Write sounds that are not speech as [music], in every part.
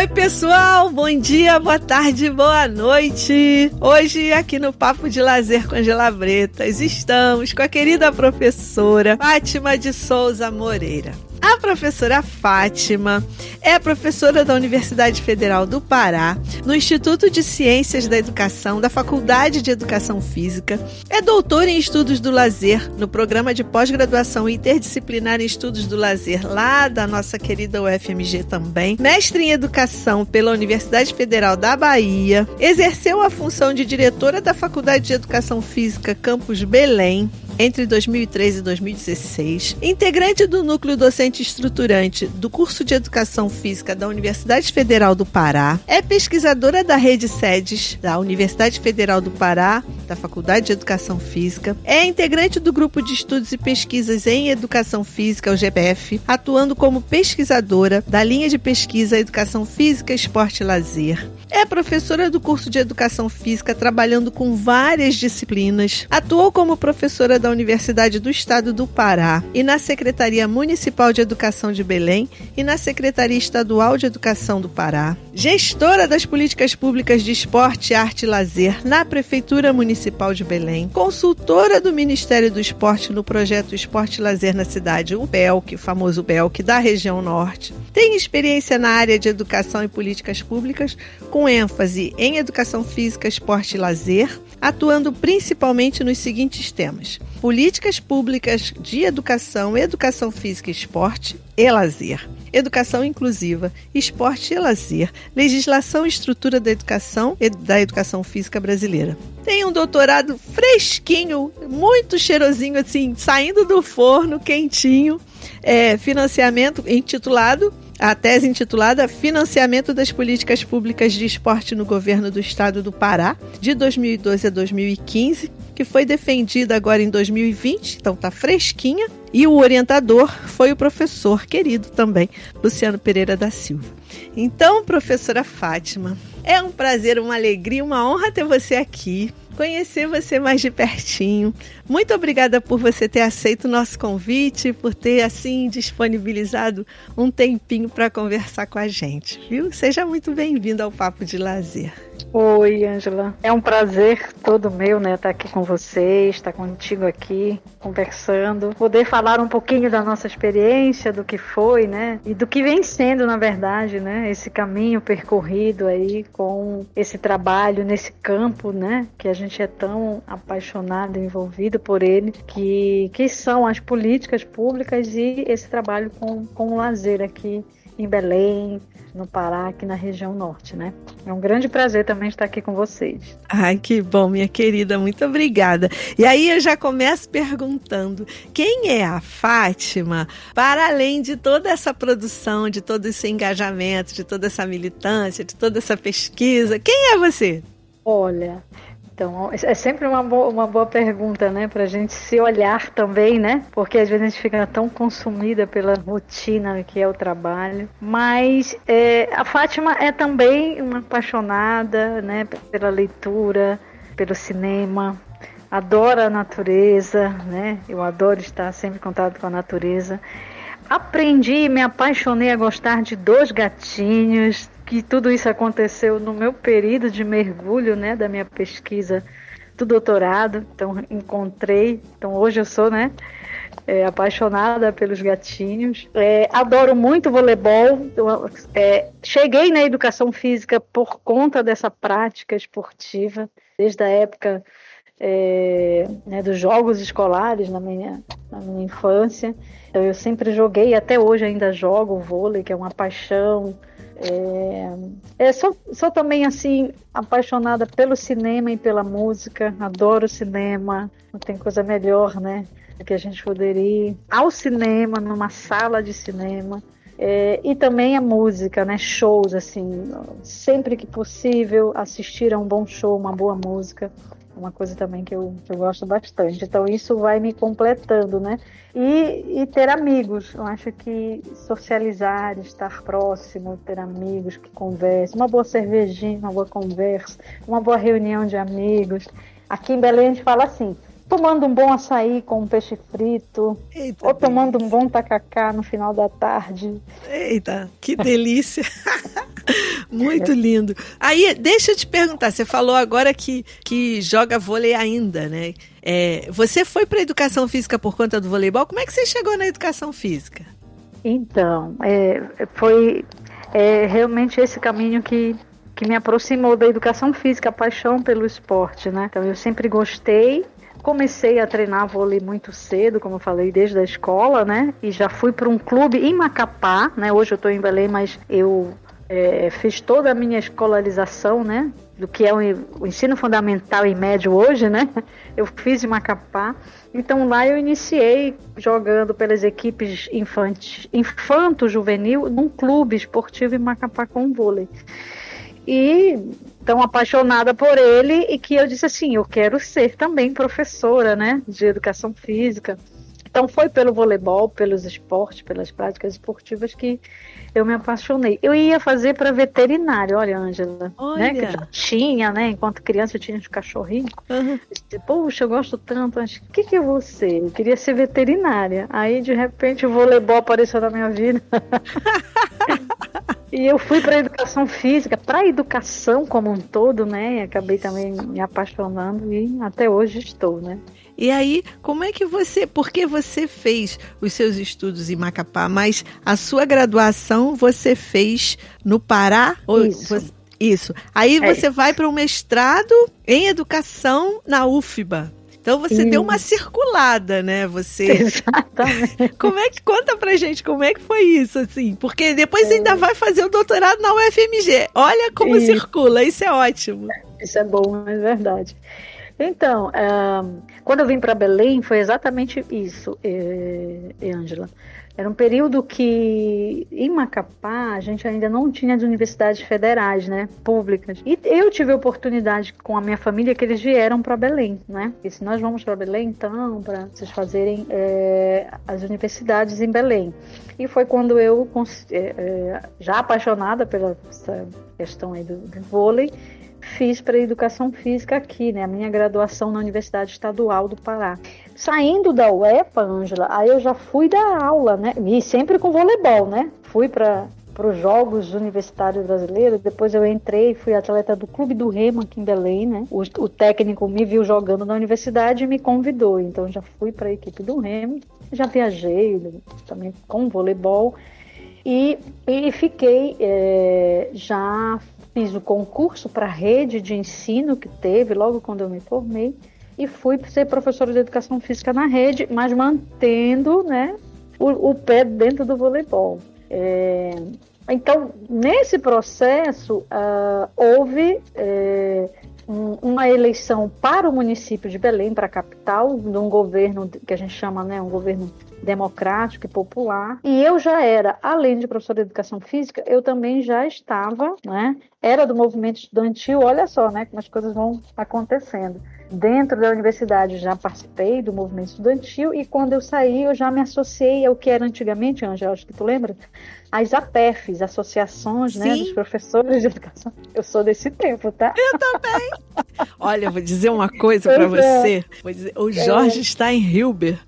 Oi, pessoal! Bom dia, boa tarde, boa noite! Hoje, aqui no Papo de Lazer com Angela Bretas, estamos com a querida professora Fátima de Souza Moreira. A professora Fátima é professora da Universidade Federal do Pará, no Instituto de Ciências da Educação da Faculdade de Educação Física. É doutora em Estudos do Lazer, no programa de pós-graduação interdisciplinar em Estudos do Lazer, lá da nossa querida UFMG também. Mestre em Educação pela Universidade Federal da Bahia. Exerceu a função de diretora da Faculdade de Educação Física Campus Belém entre 2013 e 2016, integrante do núcleo docente estruturante do curso de Educação Física da Universidade Federal do Pará, é pesquisadora da rede SEDES da Universidade Federal do Pará, da Faculdade de Educação Física, é integrante do grupo de estudos e pesquisas em Educação Física, o GPF, atuando como pesquisadora da linha de pesquisa Educação Física, Esporte e Lazer. É professora do curso de Educação Física, trabalhando com várias disciplinas. Atuou como professora da Universidade do Estado do Pará e na Secretaria Municipal de Educação de Belém e na Secretaria Estadual de Educação do Pará. Gestora das políticas públicas de esporte, arte e lazer na Prefeitura Municipal de Belém. Consultora do Ministério do Esporte no projeto Esporte e Lazer na cidade, o BELC, famoso BELC, da região norte. Tem experiência na área de educação e políticas públicas, com ênfase em educação física, esporte e lazer, atuando principalmente nos seguintes temas: políticas públicas de educação, educação física e esporte e lazer, educação inclusiva, esporte e lazer, legislação e estrutura da educação e da educação física brasileira. Tem um doutorado fresquinho, muito cheirosinho assim, saindo do forno, quentinho, é, financiamento intitulado a tese intitulada Financiamento das Políticas Públicas de Esporte no Governo do Estado do Pará, de 2012 a 2015, que foi defendida agora em 2020, então tá fresquinha, e o orientador foi o professor querido também, Luciano Pereira da Silva. Então, professora Fátima, é um prazer, uma alegria, uma honra ter você aqui conhecer você mais de pertinho. Muito obrigada por você ter aceito o nosso convite, por ter assim disponibilizado um tempinho para conversar com a gente, viu? Seja muito bem-vindo ao Papo de Lazer. Oi, Ângela. É um prazer todo meu, né, estar aqui com vocês, estar contigo aqui, conversando, poder falar um pouquinho da nossa experiência, do que foi, né, e do que vem sendo, na verdade, né, esse caminho percorrido aí com esse trabalho nesse campo, né, que a gente é tão apaixonado, envolvido por ele, que, que são as políticas públicas e esse trabalho com, com o lazer aqui em Belém, no Pará, aqui na região norte, né? É um grande prazer também estar aqui com vocês. Ai, que bom, minha querida, muito obrigada. E aí eu já começo perguntando: quem é a Fátima, para além de toda essa produção, de todo esse engajamento, de toda essa militância, de toda essa pesquisa? Quem é você? Olha, então, é sempre uma boa, uma boa pergunta, né? Para a gente se olhar também, né? Porque às vezes a gente fica tão consumida pela rotina que é o trabalho. Mas é, a Fátima é também uma apaixonada, né? Pela leitura, pelo cinema. Adora a natureza, né? Eu adoro estar sempre em contato com a natureza. Aprendi, me apaixonei a gostar de dois gatinhos, que tudo isso aconteceu no meu período de mergulho, né, da minha pesquisa do doutorado. Então encontrei, então hoje eu sou, né, é, apaixonada pelos gatinhos. É, adoro muito voleibol. Então, é, cheguei na educação física por conta dessa prática esportiva, desde a época é, né, dos jogos escolares na minha, na minha infância. Então eu sempre joguei, até hoje ainda jogo vôlei, que é uma paixão. É, é, sou, sou também assim apaixonada pelo cinema e pela música, adoro cinema, não tem coisa melhor, né? Que a gente poderia ir ao cinema, numa sala de cinema. É, e também a música, né? Shows, assim, sempre que possível, assistir a um bom show, uma boa música uma coisa também que eu, que eu gosto bastante. Então isso vai me completando, né? E, e ter amigos. Eu acho que socializar, estar próximo, ter amigos que conversem, uma boa cervejinha, uma boa conversa, uma boa reunião de amigos. Aqui em Belém a gente fala assim, tomando um bom açaí com um peixe frito, Eita ou tomando delícia. um bom tacacá no final da tarde. Eita, que delícia! [laughs] Muito lindo. Aí, deixa eu te perguntar, você falou agora que, que joga vôlei ainda, né? É, você foi para educação física por conta do voleibol? Como é que você chegou na educação física? Então, é, foi é, realmente esse caminho que, que me aproximou da educação física, a paixão pelo esporte, né? Então, eu sempre gostei Comecei a treinar vôlei muito cedo, como eu falei, desde a escola, né? E já fui para um clube em Macapá, né? Hoje eu estou em Belém, mas eu é, fiz toda a minha escolarização, né? Do que é o, ensino fundamental e médio hoje, né? [laughs] Eu fiz em Macapá. Então lá eu iniciei jogando pelas equipes infantes, infanto-juvenil, num clube esportivo em Macapá com vôlei. E tão apaixonada por ele e que eu disse assim, eu quero ser também professora, né, de educação física. Então foi pelo voleibol, pelos esportes, pelas práticas esportivas que eu me apaixonei. Eu ia fazer para veterinário, olha, Ângela, né, que eu já tinha, né, enquanto criança eu tinha uns cachorrinhos. Uhum. Poxa, eu gosto tanto, mas o que que eu vou ser? Eu queria ser veterinária. Aí de repente o voleibol apareceu na minha vida. [laughs] E eu fui para a educação física, para a educação como um todo, né? E acabei também me apaixonando e até hoje estou, né? E aí, como é que você, porque você fez os seus estudos em Macapá, mas a sua graduação você fez no Pará? Isso. Você, isso. Aí é você vai para um mestrado em educação na UFBA. Então você deu uma circulada, né? Você. [laughs] Exatamente. Como é que conta pra gente como é que foi isso, assim? Porque depois é. ainda vai fazer o doutorado na UFMG. Olha como isso. circula, isso é ótimo. Isso é bom, é verdade. Então, quando eu vim para Belém, foi exatamente isso, Ângela. Era um período que em Macapá a gente ainda não tinha as universidades federais, né, públicas. E eu tive a oportunidade com a minha família que eles vieram para Belém, né? E se nós vamos para Belém, então, para vocês fazerem é, as universidades em Belém. E foi quando eu, já apaixonada pela questão aí do, do vôlei, fiz para educação física aqui, né? A minha graduação na Universidade Estadual do Pará. Saindo da UEPA, Ângela, aí eu já fui dar aula, né? E sempre com voleibol, né? Fui para para os Jogos Universitários Brasileiros. Depois eu entrei, fui atleta do Clube do Remo aqui em Belém, né? O, o técnico me viu jogando na universidade e me convidou. Então já fui para a equipe do Remo, já viajei também com voleibol e, e fiquei é, já fiz o concurso para a rede de ensino que teve logo quando eu me formei e fui ser professora de educação física na rede, mas mantendo né, o, o pé dentro do voleibol. É, então, nesse processo, uh, houve é, um, uma eleição para o município de Belém, para a capital, de um governo que a gente chama né, um governo democrático e popular. E eu já era, além de professora de educação física, eu também já estava, né? Era do movimento estudantil, olha só, né? Como as coisas vão acontecendo. Dentro da universidade já participei do movimento estudantil e quando eu saí eu já me associei ao que era antigamente, Angela, acho que tu lembra? As APEFs, associações né, dos professores de educação. Eu sou desse tempo, tá? Eu também. [laughs] Olha, vou dizer uma coisa para é. você. Dizer, o Jorge é. está em Hilber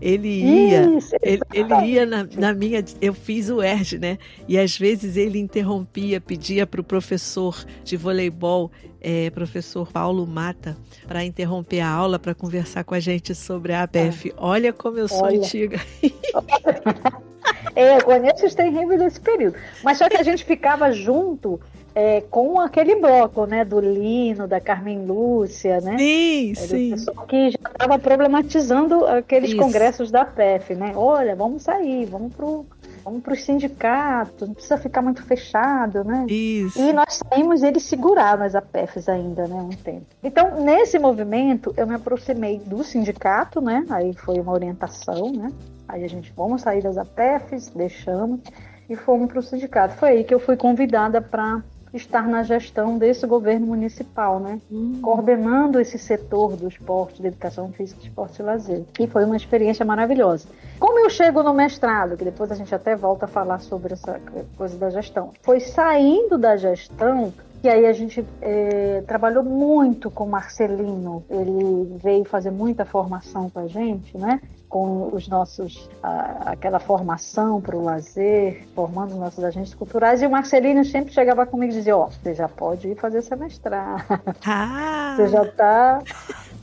ele ia, Isso, ele, ele, ia na, na, minha, eu fiz o ERG, né? E às vezes ele interrompia, pedia para o professor de voleibol, é, professor Paulo Mata, para interromper a aula para conversar com a gente sobre a ABF. Ah. Olha como eu sou Olha. antiga. [laughs] é, eu conheço os terríveis desse período. Mas só que a gente ficava junto é, com aquele bloco, né, do Lino, da Carmen Lúcia, né? Sim, Era sim. Que já estava problematizando aqueles Isso. congressos da PEF, né? Olha, vamos sair, vamos pro vamos para os sindicatos, não precisa ficar muito fechado, né? Isso. E nós saímos, eles seguraram as APEFs ainda, né, um tempo. Então, nesse movimento, eu me aproximei do sindicato, né? Aí foi uma orientação, né? Aí a gente, vamos sair das APEFs, deixamos e fomos para o sindicato. Foi aí que eu fui convidada para estar na gestão desse governo municipal, né? Hum. Coordenando esse setor do esporte, da educação física, esporte e lazer. E foi uma experiência maravilhosa. Como eu chego no mestrado, que depois a gente até volta a falar sobre essa coisa da gestão, foi saindo da gestão que aí a gente é, trabalhou muito com Marcelino. Ele veio fazer muita formação com a gente, né? Com os nossos a, aquela formação para o lazer, formando os nossos agentes culturais e o Marcelino sempre chegava comigo e dizia, ó, oh, você já pode ir fazer semestral. [laughs] Ah. Você já está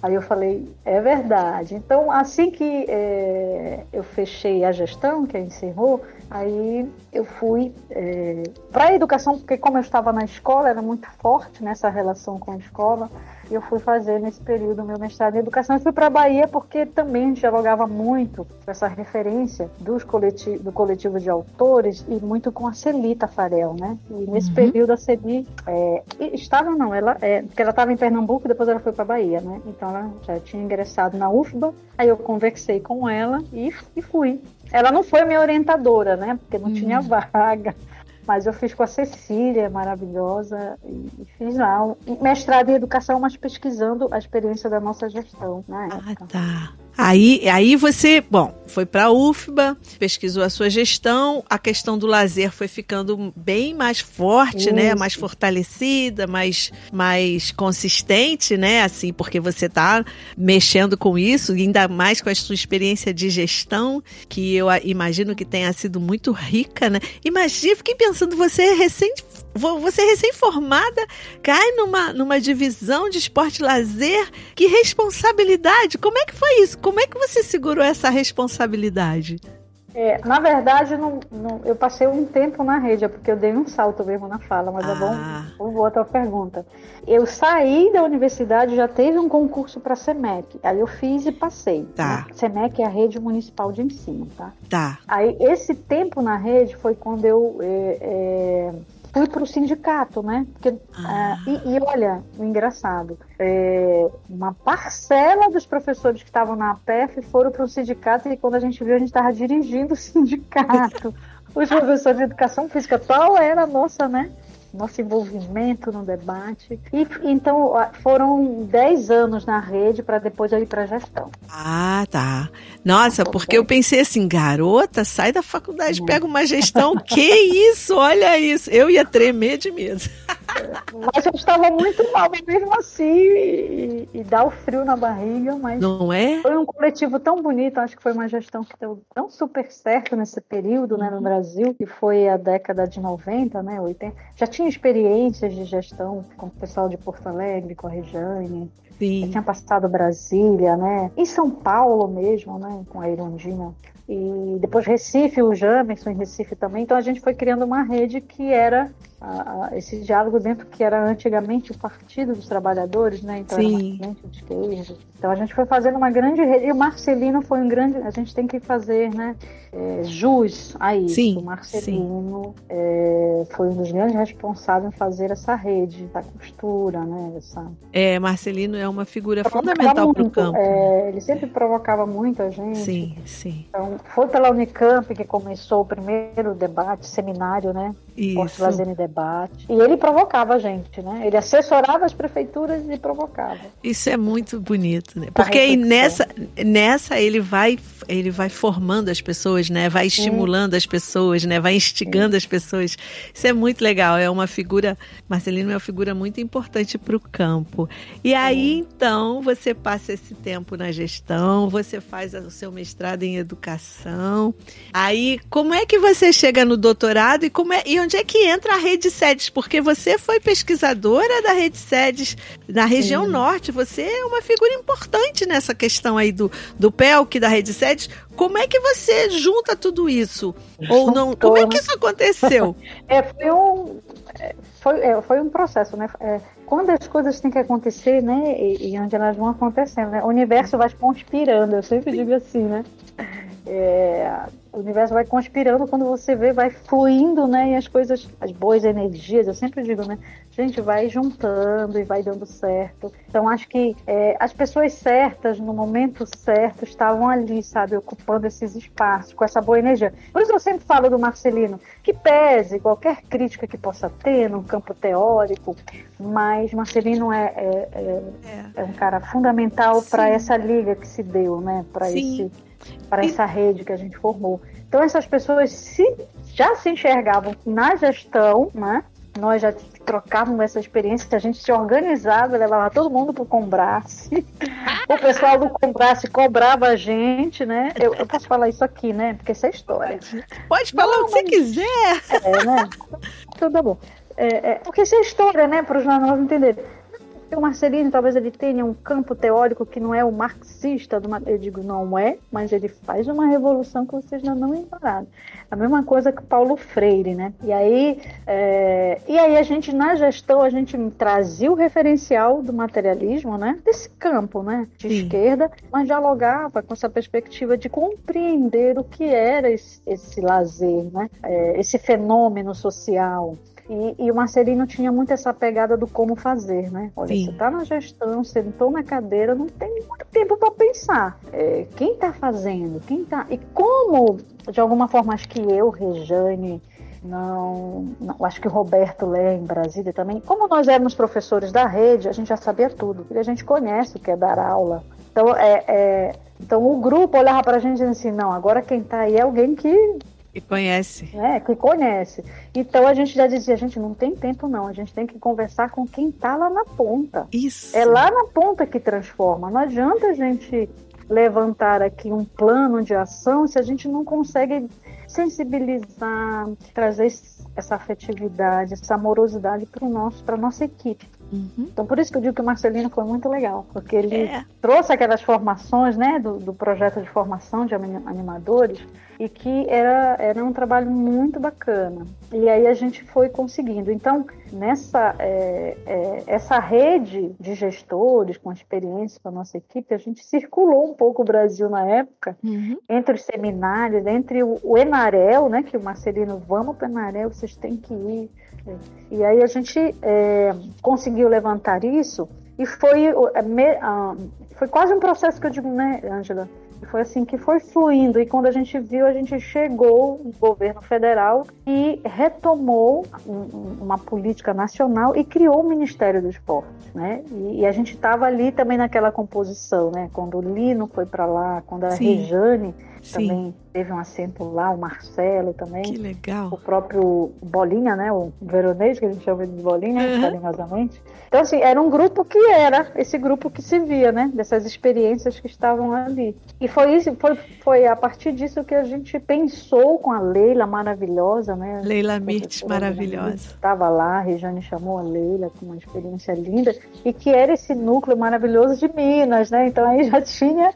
Aí eu falei, é verdade. Então, assim que é, eu fechei a gestão, que encerrou, aí eu fui é, para a educação, porque como eu estava na escola, era muito forte nessa relação com a escola, e eu fui fazer nesse período meu mestrado em educação. Eu fui para a Bahia porque também dialogava muito com essa referência dos coleti do coletivo de autores e muito com a Celita Farel, né? E nesse uhum. período a Celi é, estava, não, ela, é, porque ela estava em Pernambuco e depois ela foi para a Bahia, né? Então ela já tinha ingressado na UFBA, aí eu conversei com ela e, e fui. Ela não foi minha orientadora, né? Porque não uhum. tinha vaga. Mas eu fiz com a Cecília, maravilhosa, e fiz lá um mestrado em educação, mas pesquisando a experiência da nossa gestão na ah, época. Ah, tá. Aí, aí você, bom, foi para a UFBA, pesquisou a sua gestão, a questão do lazer foi ficando bem mais forte, né? Isso. né? Mais fortalecida, mais, mais consistente, né? Assim, porque você está mexendo com isso, ainda mais com a sua experiência de gestão, que eu imagino que tenha sido muito rica, né? Imagina, fiquei pensando, você é recém você recém-formada cai numa, numa divisão de esporte lazer. Que responsabilidade! Como é que foi isso? Como é que você segurou essa responsabilidade? É, na verdade, não, não, eu passei um tempo na rede, é porque eu dei um salto mesmo na fala, mas ah. é bom, ah. vou voltar à pergunta. Eu saí da universidade, já teve um concurso para a SEMEC, aí eu fiz e passei. Tá. Né? SEMEC é a rede municipal de ensino, tá? Tá. Aí esse tempo na rede foi quando eu é, é, fui para o sindicato, né? Porque, ah. uh, e, e, olha, o engraçado, é, uma parcela dos professores que estavam na APF foram para o sindicato e quando a gente viu, a gente estava dirigindo o [laughs] sindicato. Os professores de educação física, qual era a nossa, né? Nosso envolvimento no debate. E então foram 10 anos na rede para depois eu ir para gestão. Ah, tá. Nossa, porque eu pensei assim, garota, sai da faculdade, uhum. pega uma gestão. que isso? Olha isso. Eu ia tremer de medo. [laughs] Mas eu estava muito mal mesmo assim e, e dá o frio na barriga, mas não é? Foi um coletivo tão bonito, acho que foi uma gestão que deu tão super certo nesse período, né, no uhum. Brasil, que foi a década de 90, né, 80. Já tinha experiências de gestão com o pessoal de Porto Alegre, com a Regiane. Sim. Tinha passado Brasília, né? Em São Paulo mesmo, né, com a Irondina e depois Recife, o Jamerson em Recife também. Então a gente foi criando uma rede que era a, a, esse diálogo dentro que era antigamente o Partido dos Trabalhadores, né? Então Sim. era de esquerda. Então a gente foi fazendo uma grande rede. E o Marcelino foi um grande. A gente tem que fazer, né? É, jus a isso. Sim, o Marcelino é, foi um dos grandes responsáveis em fazer essa rede, essa costura, né? Essa... É, Marcelino é uma figura fundamental para o campo. É, ele sempre provocava muito a gente. Sim, sim. Então foi pela Unicamp que começou o primeiro debate, seminário, né? Isso. Lazer Debate. E ele provocava a gente, né? Ele assessorava as prefeituras e provocava. Isso é muito bonito, né? Porque aí nessa, nessa ele vai ele vai formando as pessoas, né? Vai estimulando Sim. as pessoas, né? Vai instigando Sim. as pessoas. Isso é muito legal. É uma figura, Marcelino é uma figura muito importante para o campo. E aí, então, você passa esse tempo na gestão, você faz o seu mestrado em educação. Aí, como é que você chega no doutorado e como é e onde é que entra a rede sedes? Porque você foi pesquisadora da rede sedes na região Sim. norte. Você é uma figura importante nessa questão aí do, do PELC, da rede sedes. Como é que você junta tudo isso? Ou não? Como é que isso aconteceu? [laughs] É, foi um, foi, é, foi um processo, né? É, quando as coisas têm que acontecer, né? E, e, onde elas vão acontecendo, né? O universo vai conspirando, eu sempre digo assim, né? É, o universo vai conspirando quando você vê, vai fluindo, né? E as coisas, as boas energias, eu sempre digo, né? A gente vai juntando e vai dando certo. Então acho que é, as pessoas certas, no momento certo, estavam ali, sabe, ocupando esses espaços, com essa boa energia. Por isso eu sempre falo do Marcelino, que pese qualquer crítica que possa ter no campo teórico, mas Marcelino é, é, é, é. é um cara fundamental para essa liga que se deu, né? Para esse para essa rede que a gente formou. Então essas pessoas se, já se enxergavam na gestão, né? Nós já trocavam essa experiência, a gente se organizava, levava todo mundo pro Combrace. [laughs] o pessoal do Combrace cobrava a gente, né? Eu, eu, posso falar isso aqui, né? Porque isso é história. Pode falar Não, o que mas... você quiser. É, né? Tudo bom. É, é, porque isso é história, né? Para os novos entenderem o Marcelino talvez ele tenha um campo teórico que não é o marxista, do, eu digo não é, mas ele faz uma revolução que vocês ainda não ignoraram. A mesma coisa que Paulo Freire, né? E aí, é, e aí a gente na gestão a gente trazia o referencial do materialismo, né? Desse campo, né? De Sim. esquerda, mas dialogava com essa perspectiva de compreender o que era esse, esse lazer, né? É, esse fenômeno social. E, e, o Marcelino tinha muito essa pegada do como fazer, né? Olha, Sim. você está na gestão, sentou na cadeira, não tem muito tempo para pensar. É, quem está fazendo? Quem tá? E como, de alguma forma, acho que eu, Rejane, não, não, acho que o Roberto Lé em Brasília também. Como nós éramos professores da rede, a gente já sabia tudo, porque a gente conhece o que é dar aula. Então, é, é então o grupo olhava para a gente e dizia assim, não, agora quem está aí é alguém que que conhece. É, que conhece. Então a gente já dizia, a gente não tem tempo não, a gente tem que conversar com quem está lá na ponta. Isso. É lá na ponta que transforma. Não adianta a gente levantar aqui um plano de ação se a gente não consegue sensibilizar, trazer essa afetividade, essa amorosidade para nosso, para nossa equipe. Uhum. Então, por isso que eu digo que o Marcelino foi muito legal, porque ele é. trouxe aquelas formações, né, do, do projeto de formação de animadores, e que era, era um trabalho muito bacana. E aí a gente foi conseguindo. Então, nessa é, é, essa rede de gestores com experiência com a nossa equipe, a gente circulou um pouco o Brasil na época, uhum. entre os seminários, entre o, o Enarel, né, que o Marcelino, vamos para o Enarel, vocês têm que ir. E aí a gente é, conseguiu levantar isso e foi, é, ah, foi quase um processo que eu digo, né, Angela? Foi assim que foi fluindo e quando a gente viu, a gente chegou no governo federal e retomou uma política nacional e criou o Ministério do Esporte, né? E, a gente estava ali também naquela composição, né? Quando o Lino foi para lá, quando a Sim. Rejane Sim. também teve um assento lá, o Marcelo também. Que legal. O próprio Bolinha, né? O Veronês, que a gente chama de Bolinha, uhum. carinhosamente. Então, assim, era um grupo que era esse grupo que se via, né? Dessas experiências que estavam ali. E foi isso, foi, foi a partir disso que a gente pensou com a Leila maravilhosa, né? Leila Mirtz, maravilhosa. Estava lá, a Rejane chamou a Leila com uma experiência linda. E que era esse núcleo maravilhoso de Minas, né? Então aí já tinha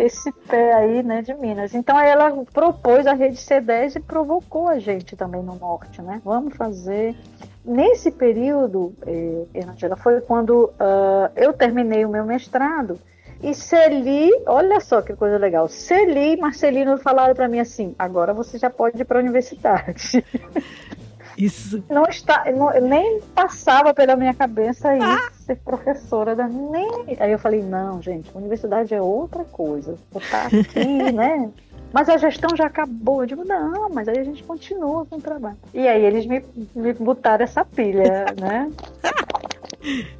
esse pé aí, né, de Minas. Então ela propôs a rede C10 e provocou a gente também no norte, né? Vamos fazer. Nesse período, eh, Angela, foi quando uh, eu terminei o meu mestrado e Celi, olha só que coisa legal. Celi e Marcelino falaram para mim assim: agora você já pode ir para a universidade. [laughs] Isso. Não está, não, nem passava pela minha cabeça ir ah. ser professora da nem. Aí eu falei, não, gente, universidade é outra coisa. Vou estar aqui, [laughs] né? Mas a gestão já acabou. Eu digo, não, mas aí a gente continua com o trabalho. E aí eles me, me botaram essa pilha, [laughs] né?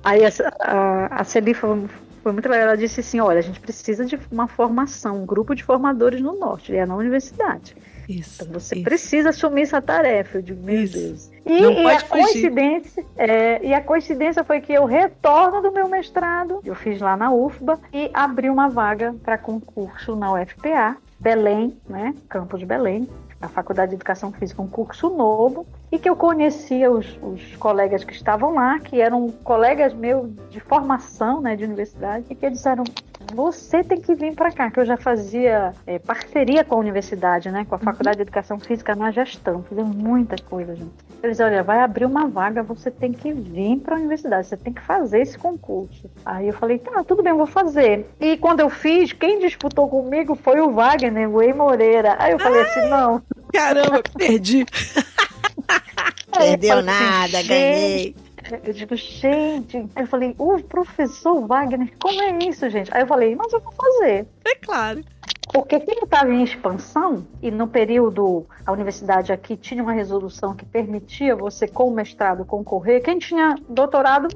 Aí a, a, a Celi foi, foi muito legal. Ela disse assim: olha, a gente precisa de uma formação, um grupo de formadores no norte, e é na universidade. Isso, então você isso. precisa assumir essa tarefa. Eu digo, meu isso. Deus. E, e a coincidência, é, e a coincidência foi que eu retorno do meu mestrado, eu fiz lá na UFBA e abri uma vaga para concurso na UFPA, Belém, né? Campo de Belém, a Faculdade de Educação Física, um curso novo, e que eu conhecia os, os, colegas que estavam lá, que eram colegas meus de formação, né, de universidade, e que disseram: você tem que vir para cá, que eu já fazia é, parceria com a universidade, né, com a uhum. Faculdade de Educação Física na gestão, fizemos muita coisa, gente. Eles olha, vai abrir uma vaga, você tem que vir para a universidade, você tem que fazer esse concurso. Aí eu falei, tá, tudo bem, eu vou fazer. E quando eu fiz, quem disputou comigo foi o Wagner, o Ei Moreira. Aí eu falei assim, não. Caramba, perdi. [laughs] Perdeu nada, ganhei. Eu digo, gente. Aí eu falei, o professor Wagner, como é isso, gente? Aí eu falei, mas eu vou fazer. É claro. Porque quem estava em expansão, e no período, a universidade aqui tinha uma resolução que permitia você, com o mestrado, concorrer, quem tinha doutorado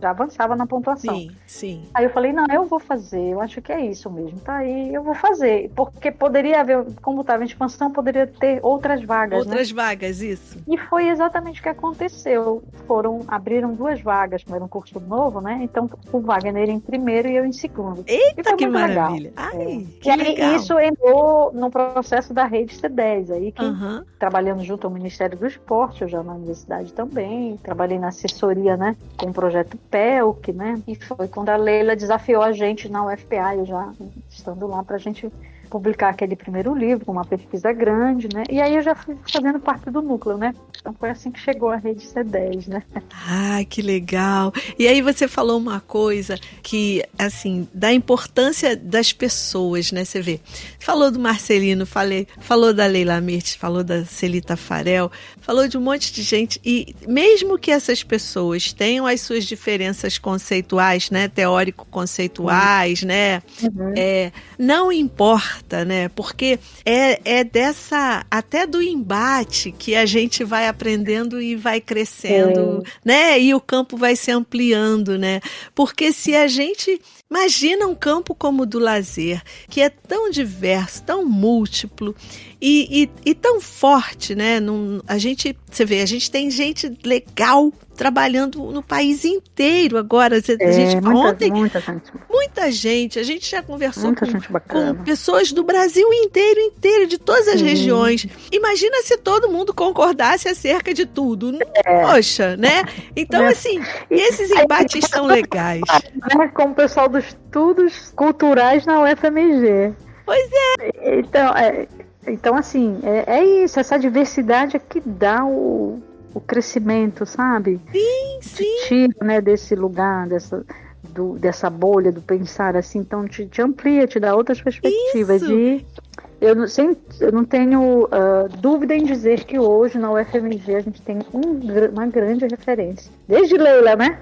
já avançava na pontuação. Sim, sim. Aí eu falei, não, eu vou fazer, eu acho que é isso mesmo, tá aí, eu vou fazer. Porque poderia haver, como estava em expansão, poderia ter outras vagas. né? Outras né? vagas, isso. E foi exatamente o que aconteceu. Foram, abriram duas vagas, como era um curso novo, né? Então o Wagner em primeiro e eu em segundo. Eita, que maravilha! Legal. Ai, é. que e aí legal. isso entrou no processo da rede C10, aí que uhum. trabalhando junto ao Ministério do Esporte, eu já na universidade também, trabalhei na assessoria, né, com o projeto PELC, né? E foi quando a Leila desafiou a gente na UFPA, eu já estando lá para a gente publicar aquele primeiro livro, uma pesquisa grande, né? E aí eu já fui fazendo parte do núcleo, né? Então foi assim que chegou a rede C10, né? Ah, que legal! E aí você falou uma coisa que, assim, da importância das pessoas, né? Você vê, falou do Marcelino, falei, falou da Leila Mirtes, falou da Celita Farel, falou de um monte de gente e mesmo que essas pessoas tenham as suas diferenças conceituais, né? Teórico-conceituais, uhum. né? Uhum. É, não importa né? Porque é, é dessa, até do embate que a gente vai aprendendo e vai crescendo, é. né? E o campo vai se ampliando, né? Porque se a gente Imagina um campo como o do lazer, que é tão diverso, tão múltiplo e, e, e tão forte, né? Num, a gente, você vê, a gente tem gente legal trabalhando no país inteiro agora. A gente, é, muita, ontem, muita gente. Muita gente. A gente já conversou com, com, pessoas do Brasil inteiro, inteiro, de todas as Sim. regiões. Imagina se todo mundo concordasse acerca de tudo. É. Poxa, né? Então, é. assim, esses embates são legais. Né, com o pessoal dos estudos culturais na UFMG. Pois é. Então, é, então assim, é, é isso, essa diversidade é que dá o, o crescimento, sabe? Sim, sim. Te tira, né, desse lugar, dessa, do, dessa bolha do pensar assim, então te, te amplia, te dá outras perspectivas. Isso. E eu não, sem, eu não tenho uh, dúvida em dizer que hoje na UFMG a gente tem um, uma grande referência. Desde Leila, né?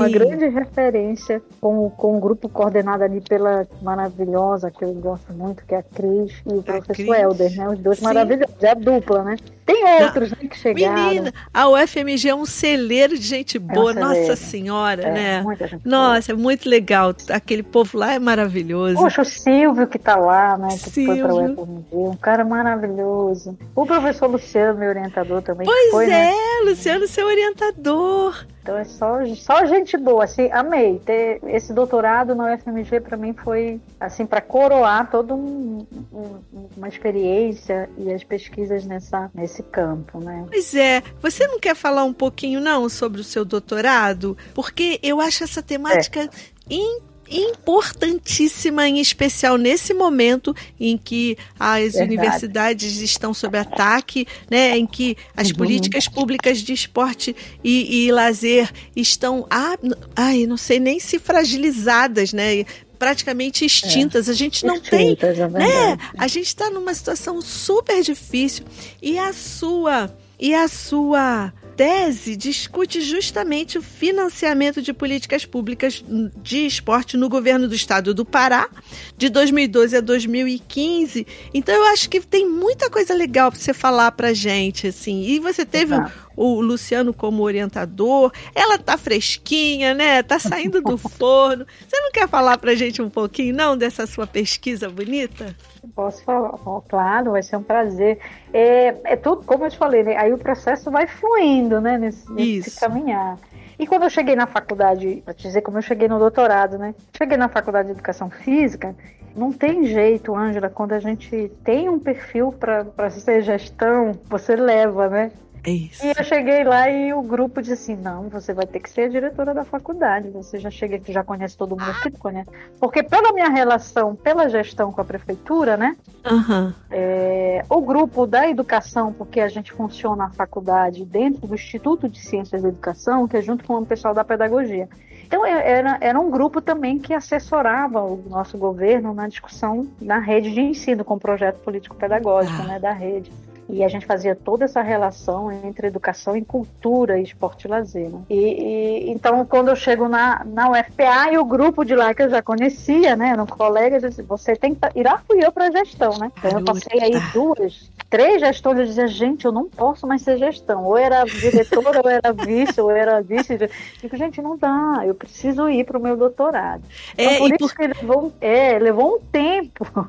Uma grande referência com, com um grupo coordenado ali pela maravilhosa, que eu gosto muito, que é a Cris e o a professor Cris. Helder, né? Os dois Sim. maravilhosos, é a dupla, né? Tem outros né, que chegaram. Menina, a UFMG é um celeiro de gente boa, é um nossa senhora, é, né? Nossa, boa. é muito legal. Aquele povo lá é maravilhoso. Poxa, o Silvio que tá lá, né? Que Silvio. foi pra UFMG, um cara maravilhoso. O professor Luciano, meu orientador também. Pois foi, é, né? Luciano, seu orientador. Então é só, só gente boa, assim, amei. Ter esse doutorado na UFMG para mim foi, assim, para coroar toda um, um, uma experiência e as pesquisas nessa, nesse campo, né? Pois é. Você não quer falar um pouquinho, não, sobre o seu doutorado? Porque eu acho essa temática é. incrível importantíssima, em especial nesse momento em que as Verdade. universidades estão sob ataque, né, em que as uhum. políticas públicas de esporte e, e lazer estão, ah, ai, não sei nem se fragilizadas, né, praticamente extintas. É. A gente não extintas, tem, é né? A gente está numa situação super difícil e a sua e a sua tese discute justamente o financiamento de políticas públicas de esporte no governo do estado do Pará, de 2012 a 2015. Então eu acho que tem muita coisa legal para você falar para gente, assim. E você teve o Luciano como orientador. Ela tá fresquinha, né? Tá saindo do [laughs] forno. Você não quer falar pra gente um pouquinho, não, dessa sua pesquisa bonita? Posso falar, claro, vai ser um prazer. É, é tudo, como eu te falei, né? aí o processo vai fluindo, né? Nesse, nesse caminhar. E quando eu cheguei na faculdade, vou te dizer como eu cheguei no doutorado, né? Cheguei na faculdade de educação física, não tem jeito, Ângela, quando a gente tem um perfil para ser gestão, você leva, né? É isso. E eu cheguei lá e o grupo disse assim: não, você vai ter que ser a diretora da faculdade. Você já chega aqui, já conhece todo mundo que conhece. Porque pela minha relação, pela gestão com a prefeitura, né? Uhum. É, o grupo da educação, porque a gente funciona a faculdade dentro do Instituto de Ciências da Educação, que é junto com o pessoal da pedagogia. Então, era, era um grupo também que assessorava o nosso governo na discussão na rede de ensino, com o projeto político-pedagógico ah. né, da rede. E a gente fazia toda essa relação entre educação e cultura, esporte e lazer. Né? E, e, então, quando eu chego na, na UFPA e o grupo de lá que eu já conhecia, né, eram colegas, disse, você tem que ir lá fui eu para gestão, né? Então eu passei aí duas três gestões, eu dizia, gente, eu não posso mais ser gestão. Ou era diretora, ou era vice, ou era vice. Eu digo, gente, não dá, eu preciso ir para o meu doutorado. É, então, por isso que levou, é, levou um tempo.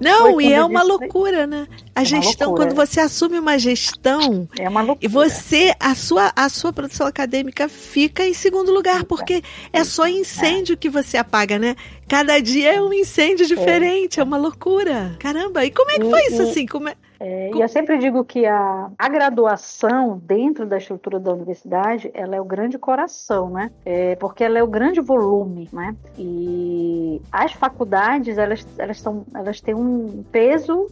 Não, e é uma loucura, né? A é gestão, quando você assume uma gestão, é uma loucura. e você, a sua, a sua produção acadêmica fica em segundo lugar, porque é só incêndio que você apaga, né? Cada dia é um incêndio diferente, é, é uma loucura. Caramba, e como é que foi isso assim? Como é... É, e eu sempre digo que a, a graduação dentro da estrutura da universidade, ela é o grande coração, né? É, porque ela é o grande volume, né? E as faculdades, elas, elas, são, elas têm um peso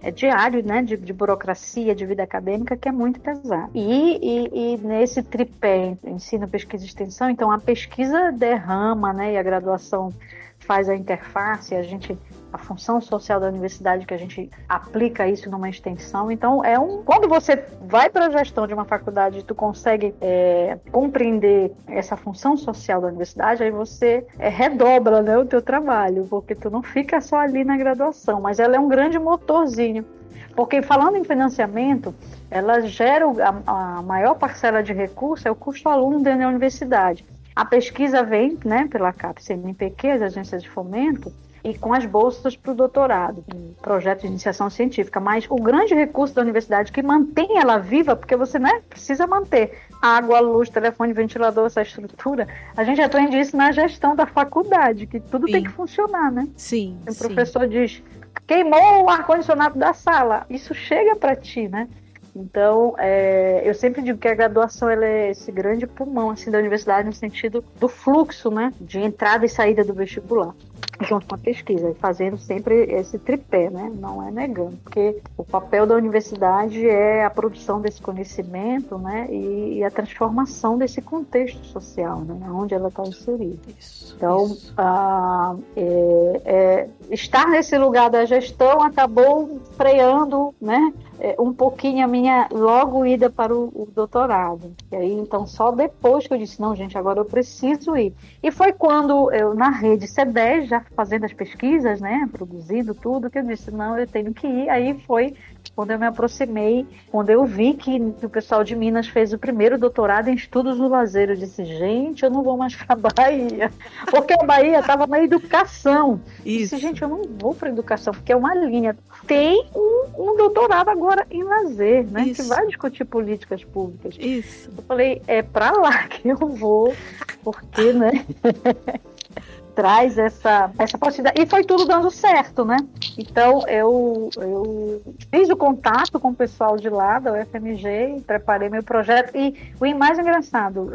é diário, né, de, de, burocracia, de vida acadêmica, que é muito pesado. E, e, e, nesse tripé, ensino, pesquisa e extensão, então a pesquisa derrama, né, e a graduação faz a interface, a gente a função social da universidade que a gente aplica isso numa extensão. Então, é um. Quando você vai para a gestão de uma faculdade, tu consegue é, compreender essa função social da universidade, aí você é, redobra né, o teu trabalho, porque tu não fica só ali na graduação, mas ela é um grande motorzinho. Porque falando em financiamento, ela gera a, a maior parcela de recurso é o custo aluno dentro da universidade. A pesquisa vem né, pela CAPES-NPq, as agências de fomento, e com as bolsas para o doutorado, um projeto de iniciação científica. Mas o grande recurso da universidade que mantém ela viva, porque você né, precisa manter água, luz, telefone, ventilador, essa estrutura, a gente aprende isso na gestão da faculdade, que tudo sim. tem que funcionar, né? Sim. O professor sim. diz, queimou o ar-condicionado da sala, isso chega para ti, né? Então, é, eu sempre digo que a graduação é esse grande pulmão assim da universidade no sentido do fluxo, né, de entrada e saída do vestibular junto com a pesquisa, fazendo sempre esse tripé, né? Não é negando, porque o papel da universidade é a produção desse conhecimento, né? E, e a transformação desse contexto social, né? Onde ela está inserida. Isso, então, isso. É, é, estar nesse lugar da gestão acabou freando, né? É, um pouquinho a minha logo ida para o, o, doutorado. E aí, então, só depois que eu disse, não, gente, agora eu preciso ir. E foi quando eu, na rede C10, já fazendo as pesquisas, né, produzindo tudo, que eu disse, não, eu tenho que ir. Aí foi quando eu me aproximei, quando eu vi que o pessoal de Minas fez o primeiro doutorado em estudos do lazer, eu disse, gente, eu não vou mais para [laughs] Bahia, porque a Bahia estava na educação. Isso. Eu disse, gente, eu não vou para educação, porque é uma linha. Tem um, um doutorado agora em lazer, né, Isso. que vai discutir políticas públicas. Isso. Eu falei, é para lá [laughs] que eu vou, porque, né? [laughs] traz essa, essa possibilidade. E foi tudo dando certo, né? Então, eu, eu fiz o contato com o pessoal de lá da UFMG, preparei meu projeto. E o mais engraçado,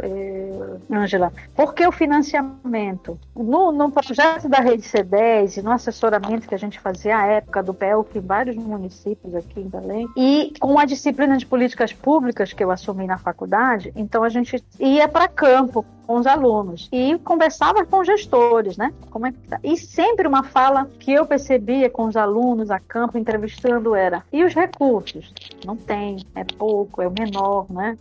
Ângela, é, porque o financiamento? No, no projeto da Rede C10 e no assessoramento que a gente fazia à época do PELC em vários municípios aqui em Belém, e com a disciplina de políticas públicas que eu assumi na faculdade, então a gente ia para campo com os alunos e conversava com gestores, né? Como é que tá? E sempre uma fala que eu percebia com os alunos a campo entrevistando era: e os recursos? Não tem, é pouco, é o menor, né?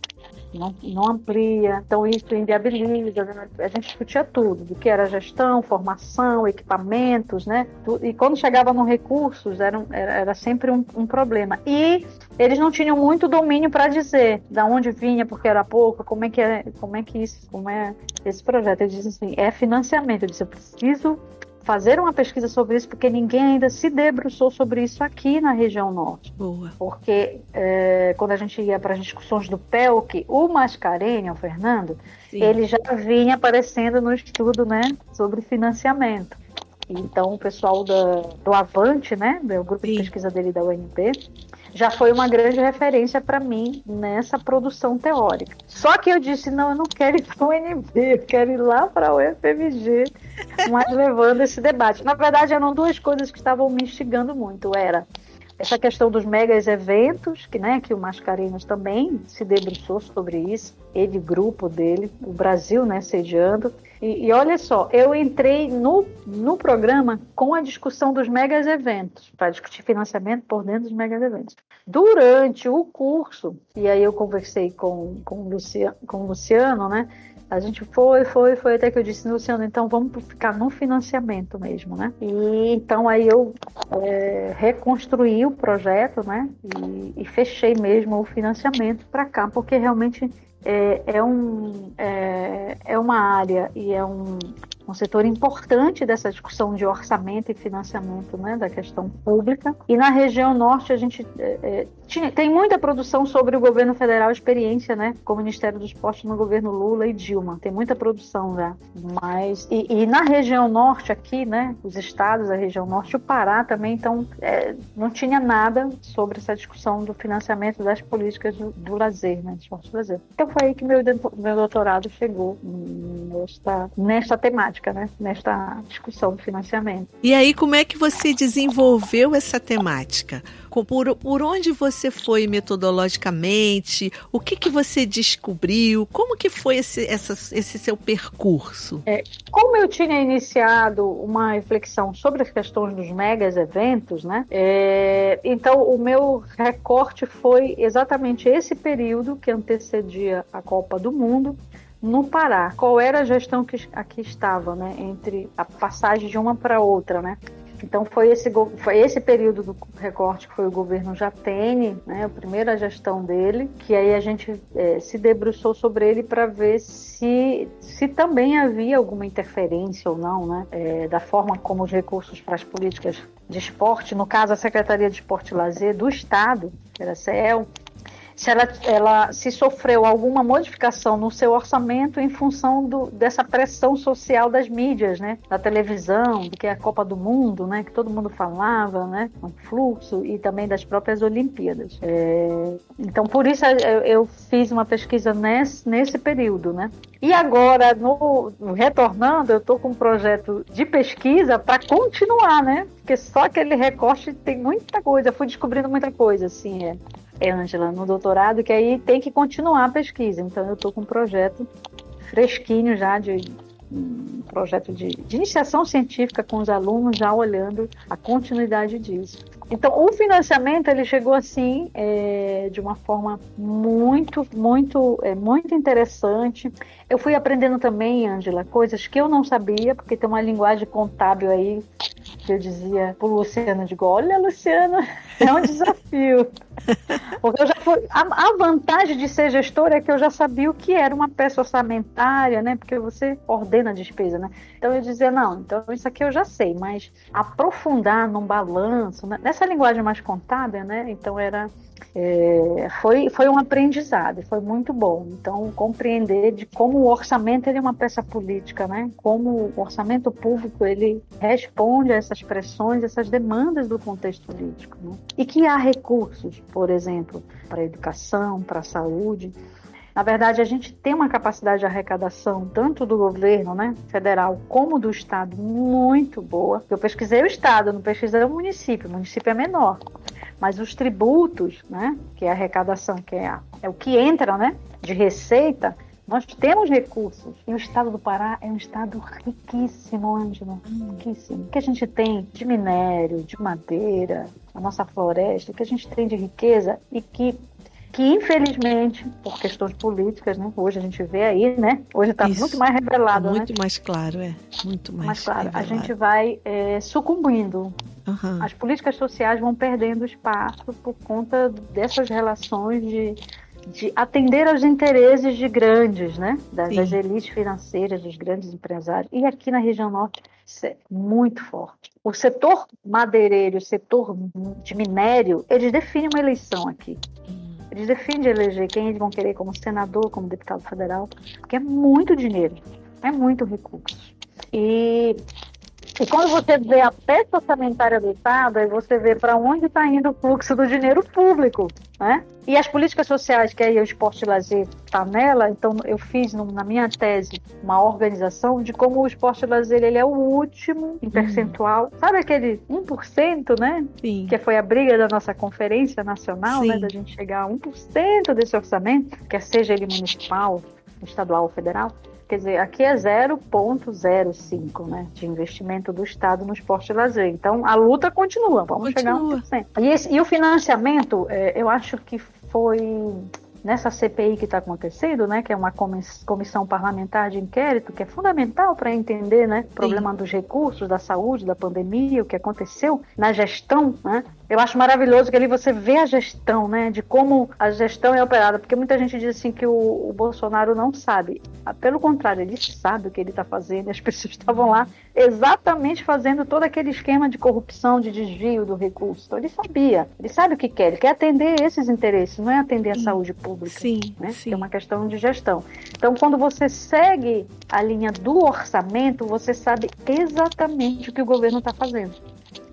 não, não amplia, então isso inviabiliza. A gente discutia tudo, do que era gestão, formação, equipamentos, né? E quando chegava no recursos, era, era, era sempre um, um, problema. E eles não tinham muito domínio para dizer da onde vinha, porque era pouco, como é que é, como é que isso, como é esse projeto. Eles dizem assim, é financiamento. Eu disse, eu preciso fazer uma pesquisa sobre isso, porque ninguém ainda se debruçou sobre isso aqui na região norte. Boa. Porque é, quando a gente ia para as discussões do PELC, o Mascarenhas, o Fernando, Sim. ele já vinha aparecendo no estudo né, sobre financiamento. Então, o pessoal da, do Avante, né, do grupo Sim. de pesquisa dele da UNB, já foi uma grande referência para mim nessa produção teórica. Só que eu disse, não, eu não quero ir para o UNB, eu quero ir lá para o UFMG, mas levando esse debate. Na verdade, eram duas coisas que estavam me instigando muito. Era essa questão dos megas eventos, que, né, que o Mascarenhas também se debruçou sobre isso, ele, grupo dele, o Brasil, né, sediando. E, e, olha só, eu entrei no, no programa com a discussão dos megas eventos, para discutir financiamento por dentro dos megas eventos. Durante o curso, e aí eu conversei com, com, com o Luciano, né, A gente foi, foi, foi até que eu disse, Luciano, então vamos ficar no financiamento mesmo, né? E então aí eu é, reconstruí o projeto, né? E, e fechei mesmo o financiamento para cá, porque realmente é, é, um, é, é uma área e é um, um setor importante dessa discussão de orçamento e financiamento né, da questão pública. E na região norte a gente é, é, tinha, tem muita produção sobre o governo federal, experiência né, com o Ministério do Esporte no governo Lula e Dilma. Tem muita produção já. Mas, e, e na região norte aqui, né, os estados da região norte, o Pará também, então é, não tinha nada sobre essa discussão do financiamento das políticas do, do lazer, né, do esporte do lazer. Então foi aí que meu, meu doutorado chegou nesta, nesta temática prática, né, nesta discussão do financiamento. E aí, como é que você desenvolveu essa temática? Por, por onde você foi metodologicamente? O que, que você descobriu? Como que foi esse, essa, esse seu percurso? É, como eu tinha iniciado uma reflexão sobre as questões dos megas eventos, né? É, então o meu recorte foi exatamente esse período que antecedia a Copa do Mundo no Pará, qual era a gestão que aqui estava, né, entre a passagem de uma para outra, né? Então foi esse, foi esse período do recorte que foi o governo Jatene, né, a primeira gestão dele, que aí a gente é, se debruçou sobre ele para ver se, se também havia alguma interferência ou não, né, é, da forma como os recursos para as políticas de esporte, no caso a Secretaria de Esporte e Lazer do Estado, que era a CEL, se ela, ela se sofreu alguma modificação no seu orçamento em função do, dessa pressão social das mídias, né? Da televisão, que é a Copa do Mundo, né? Que todo mundo falava, né? Um fluxo e também das próprias Olimpíadas. É, então, por isso eu, eu, fiz uma pesquisa nesse, nesse período, né? E agora, no, retornando, eu estou com um projeto de pesquisa para continuar, né? Porque só aquele recorte tem muita coisa, eu fui descobrindo muita coisa, assim, é. É, Ângela, no doutorado, que aí tem que continuar a pesquisa. Então, eu estou com um projeto fresquinho já de um projeto de, de, iniciação científica com os alunos, já olhando a continuidade disso. Então, o financiamento ele chegou assim é, de uma forma muito, muito, é, muito interessante. Eu fui aprendendo também, Ângela, coisas que eu não sabia, porque tem uma linguagem contábil aí que eu dizia pro Luciano, digo, olha, Luciano, é um desafio. [laughs] Porque eu já fui, a, a, vantagem de ser gestora é que eu já sabia o que era uma peça orçamentária, né? Porque você ordena a despesa, né? Então eu dizia, não, então isso aqui eu já sei, mas aprofundar num balanço, né? Nessa linguagem mais contábil, né? Então era é, foi, foi um aprendizado, foi muito bom. Então, compreender de como o orçamento é uma peça política, né? Como o orçamento público ele responde a essas pressões, essas demandas do contexto político. Né? E que há recursos, por exemplo, para a educação, para a saúde. Na verdade, a gente tem uma capacidade de arrecadação, tanto do governo né, federal como do Estado, muito boa. Eu pesquisei o Estado, não pesquisei o município, o município é menor. Mas os tributos, né, que é a arrecadação, que é, a, é o que entra né, de receita, nós temos recursos. E o estado do Pará é um estado riquíssimo, Ângela. Riquíssimo. O que a gente tem de minério, de madeira, a nossa floresta, o que a gente tem de riqueza e que que infelizmente, por questões políticas, né, hoje a gente vê aí, né, hoje está muito mais revelado, muito né? mais claro, é, muito mais, mais claro. Revelado. A gente vai é, sucumbindo. Uhum. As políticas sociais vão perdendo espaço por conta dessas relações de, de atender aos interesses de grandes, né, das, das elites financeiras, dos grandes empresários. E aqui na região norte isso é muito forte. O setor madeireiro, o setor de minério, eles definem uma eleição aqui. Eles defendem eleger quem eles vão querer como senador, como deputado federal, porque é muito dinheiro, é muito recurso. E e quando você vê a peça orçamentária do Estado, aí você vê para onde está indo o fluxo do dinheiro público, né? E as políticas sociais, que aí o esporte e lazer está nela, então eu fiz na minha tese uma organização de como o esporte e lazer ele é o último em uhum. percentual. Uhum. Sabe aquele 1%, né? Sim. Que foi a briga da nossa conferência nacional, né? Da gente chegar a 1% desse orçamento, quer seja ele municipal, estadual ou federal. Quer dizer, aqui é 0,05 né, de investimento do Estado no esporte e lazer. Então, a luta continua, vamos continua. chegar a 1%. E, esse, e o financiamento, é, eu acho que foi nessa CPI que está acontecendo, né, que é uma comissão parlamentar de inquérito, que é fundamental para entender, né, o problema Sim. dos recursos, da saúde, da pandemia, o que aconteceu na gestão, né, eu acho maravilhoso que ali você vê a gestão, né, de como a gestão é operada, porque muita gente diz assim que o, o Bolsonaro não sabe. Ah, pelo contrário, ele sabe o que ele está fazendo, [laughs] as pessoas estavam lá exatamente fazendo todo aquele esquema de corrupção, de desvio do recurso. Então ele sabia, ele sabe o que quer, ele quer atender esses interesses, não é atender a saúde pública. Sim, né? sim. É uma questão de gestão. Então, quando você segue a linha do orçamento, você sabe exatamente o que o governo está fazendo.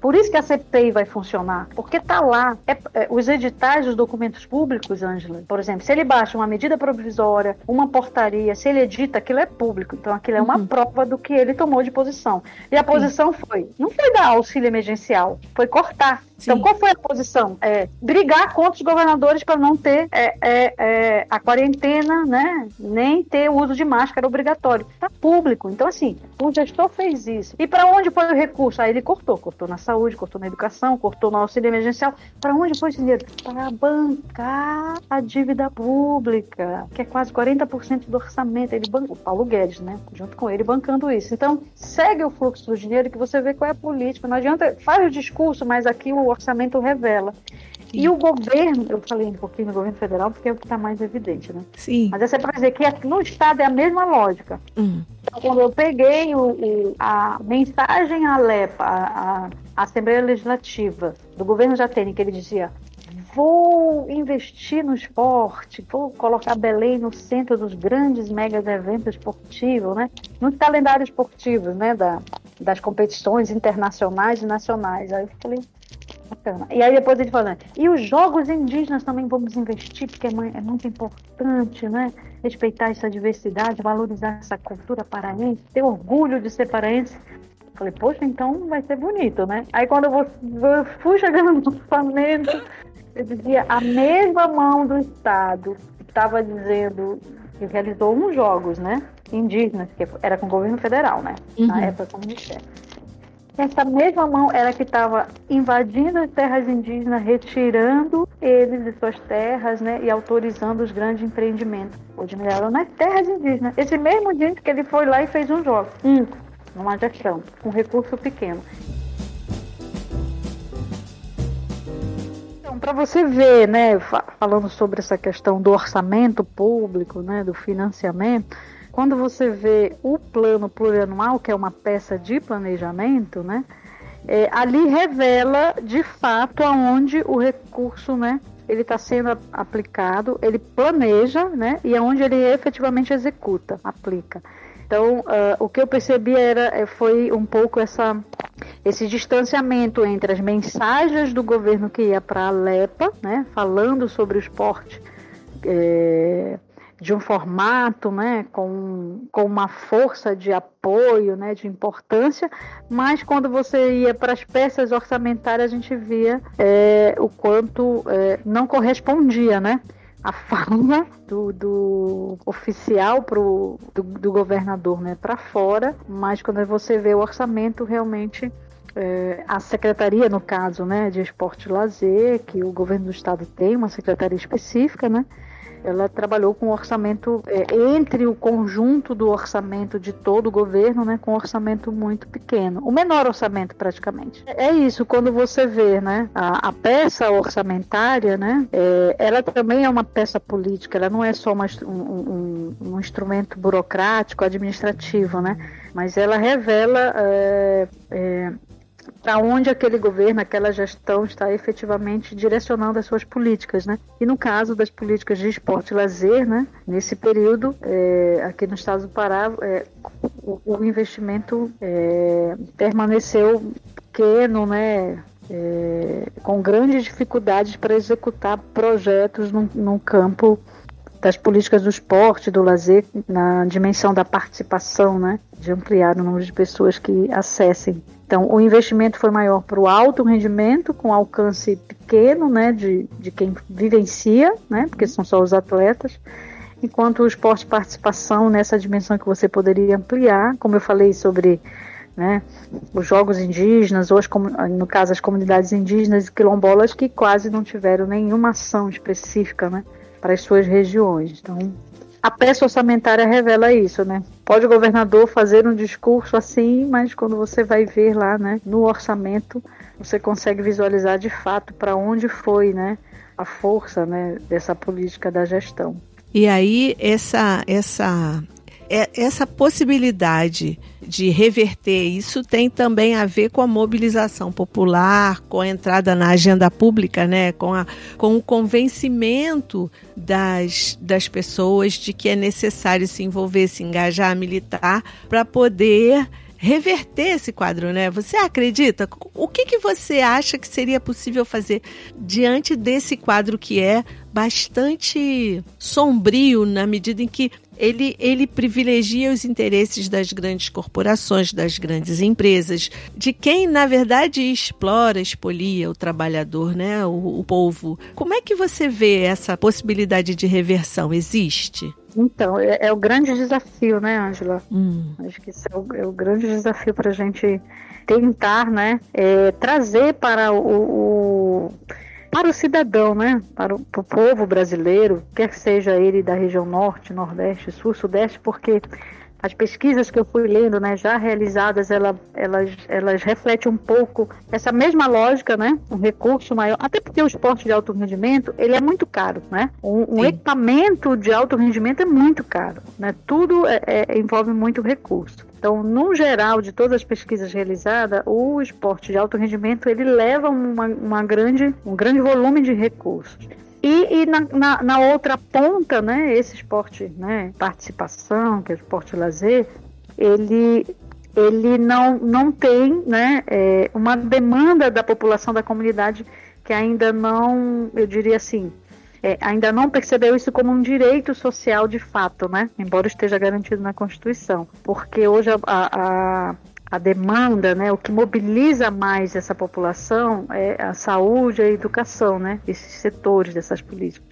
Por isso que a CPI vai funcionar, porque está lá. É, é, os editais dos documentos públicos, Ângela, por exemplo, se ele baixa uma medida provisória, uma portaria, se ele edita, aquilo é público. Então aquilo é uma uhum. prova do que ele tomou de posição. E a posição Sim. foi, não foi dar auxílio emergencial, foi cortar então, qual foi a posição? É, brigar contra os governadores para não ter é, é, é, a quarentena, né? Nem ter o uso de máscara obrigatório. Está público. Então, assim, o gestor fez isso. E para onde foi o recurso? Aí ele cortou. Cortou na saúde, cortou na educação, cortou no auxílio emergencial. Para onde foi esse dinheiro? Para bancar a dívida pública, que é quase 40% do orçamento. Ele bancou, o Paulo Guedes, né? Junto com ele, bancando isso. Então, segue o fluxo do dinheiro que você vê qual é a política. Não adianta, faz o discurso, mas aqui o orçamento revela. E o governo, eu falei um pouquinho do governo federal porque é o que está mais evidente, né? Sim. Mas essa é para dizer que no Estado é a mesma lógica. Hum. Então, quando eu peguei o, o, a mensagem à LEPA, a, a, Assembleia Legislativa, do governo Jatene, que ele dizia vou investir no esporte, vou colocar Belém no centro dos grandes megas eventos esportivos, né? Nos calendários esportivos, né? Da, das competições internacionais e nacionais. Aí eu falei, Bacana. E aí depois ele falando, e os jogos indígenas também vamos investir, porque é, é muito importante, né? Respeitar essa diversidade, valorizar essa cultura paraense, ter orgulho de ser paraense. Falei, poxa, então vai ser bonito, né? Aí quando eu, vou, eu fui chegando no orçamento, eu dizia, a mesma mão do Estado estava dizendo que realizou uns jogos, né? Indígenas, que era com o governo federal, né? Uhum. Na época como ministério essa mesma mão era que estava invadindo as terras indígenas, retirando eles de suas terras, né, e autorizando os grandes empreendimentos. Hoje melhorou nas terras indígenas. Esse mesmo dia que ele foi lá e fez um jogo, um, numa gestão, com recurso pequeno. Então, para você ver, né, falando sobre essa questão do orçamento público, né, do financiamento, quando você vê o plano plurianual, que é uma peça de planejamento, né, é, ali revela de fato aonde o recurso, né, ele está sendo aplicado, ele planeja, né, e aonde ele efetivamente executa, aplica. Então, uh, o que eu percebi era, é, foi um pouco essa, esse distanciamento entre as mensagens do governo que ia para a LEPA, né, falando sobre o esporte, é, de um formato, né, com, com uma força de apoio, né, de importância, mas quando você ia para as peças orçamentárias a gente via é, o quanto é, não correspondia, né, a [laughs] fala do, do oficial pro, do, do governador, né, para fora, mas quando você vê o orçamento realmente é, a secretaria, no caso, né, de esporte e lazer, que o governo do estado tem uma secretaria específica, né, ela trabalhou com orçamento é, entre o conjunto do orçamento de todo o governo, né, com orçamento muito pequeno, o menor orçamento praticamente. É isso quando você vê, né, a, a peça orçamentária, né, é, ela também é uma peça política, ela não é só uma, um, um, um, instrumento burocrático, administrativo, né, mas ela revela é, é para onde aquele governo, aquela gestão está efetivamente direcionando as suas políticas, né? E no caso das políticas de esporte e lazer, né? Nesse período, é, aqui no estado do Pará, é, o, o, investimento é, permaneceu pequeno, né? É, com grandes dificuldades para executar projetos no, no campo das políticas do esporte, do lazer, na dimensão da participação, né? De ampliar o número de pessoas que acessem então, o investimento foi maior para o alto rendimento, com alcance pequeno, né, de, de quem vivencia, né, porque são só os atletas, enquanto o esporte participação nessa dimensão que você poderia ampliar, como eu falei sobre né, os jogos indígenas, ou as, no caso as comunidades indígenas e quilombolas que quase não tiveram nenhuma ação específica, né, para as suas regiões. Então, a peça orçamentária revela isso, né? Pode o governador fazer um discurso assim, mas quando você vai ver lá, né, no orçamento, você consegue visualizar de fato para onde foi, né, a força, né, dessa política da gestão. E aí essa essa essa possibilidade de reverter isso tem também a ver com a mobilização popular, com a entrada na agenda pública, né? com, a, com o convencimento das, das pessoas de que é necessário se envolver, se engajar militar para poder reverter esse quadro, né? Você acredita? O que, que você acha que seria possível fazer diante desse quadro que é bastante sombrio na medida em que ele, ele privilegia os interesses das grandes corporações, das grandes empresas, de quem, na verdade, explora, expolia o trabalhador, né? o, o povo. Como é que você vê essa possibilidade de reversão? Existe? Então, é, é o grande desafio, né, Ângela? Hum. Acho que esse é o, é o grande desafio para a gente tentar, né, é, trazer para o, o para o cidadão, né? Para o, para o, povo brasileiro, quer seja ele da região norte, nordeste, sul, sudeste, porque as pesquisas que eu fui lendo, né, já realizadas, ela, elas, elas refletem um pouco essa mesma lógica, né, um recurso maior, até porque o esporte de alto rendimento, ele é muito caro, né, um, um equipamento de alto rendimento é muito caro, né, tudo é, é, envolve muito recurso. Então, no geral, de todas as pesquisas realizadas, o esporte de alto rendimento ele leva uma, uma grande, um grande volume de recursos. E, e na, na, na, outra ponta, né, esse esporte, né, participação, que é o esporte lazer, ele, ele não, não tem né, é, uma demanda da população da comunidade que ainda não, eu diria assim, é, ainda não percebeu isso como um direito social de fato, né? Embora esteja garantido na Constituição. Porque hoje a, a, a demanda, né, o que mobiliza mais essa população é a saúde a educação, né? Esses setores dessas políticas.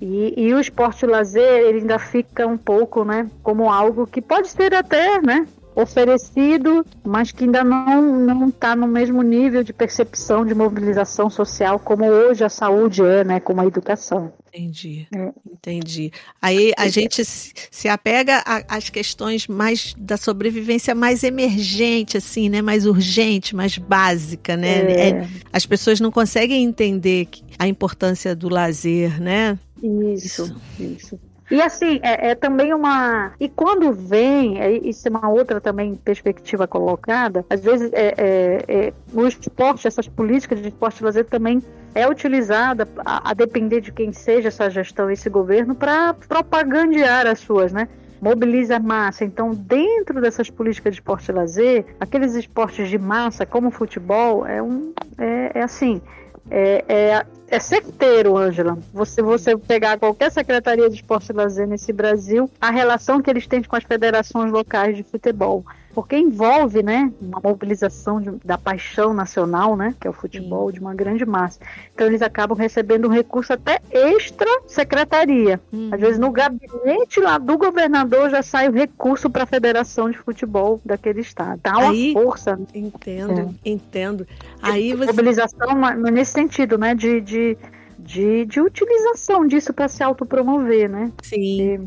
E, e, o esporte e o lazer ele ainda fica um pouco, né, como algo que pode ser até, né, oferecido, mas que ainda não não está no mesmo nível de percepção de mobilização social como hoje a saúde é, né, como a educação. Entendi, é. entendi. Aí a gente se apega às questões mais da sobrevivência mais emergente, assim, né, mais urgente, mais básica, né? É. É, as pessoas não conseguem entender a importância do lazer, né? Isso, isso. isso. E assim, é, é, também uma. E quando vem, é, isso é uma outra também perspectiva colocada, às vezes é, é, é o esporte, essas políticas de esporte lazer também é utilizada, a, a depender de quem seja essa gestão, esse governo, para propagandear as suas, né? mobiliza a massa. Então, dentro dessas políticas de esporte e lazer, aqueles esportes de massa, como o futebol, é um é, é assim, é, é, é certeiro, Ângela. Você, você pegar qualquer secretaria de esporte e lazer nesse Brasil, a relação que eles têm com as federações locais de futebol porque envolve, né, uma mobilização de, da paixão nacional, né, que é o futebol, Sim. de uma grande massa. Então eles acabam recebendo um recurso até extra secretaria. Hum. Às vezes no gabinete lá do governador já sai o recurso para a federação de futebol daquele estado. Dá uma Aí, força. Né? Entendo, é. entendo. Aí você... Mobilização nesse sentido, né, de, de de, de utilização disso para se autopromover, né? Sim. E,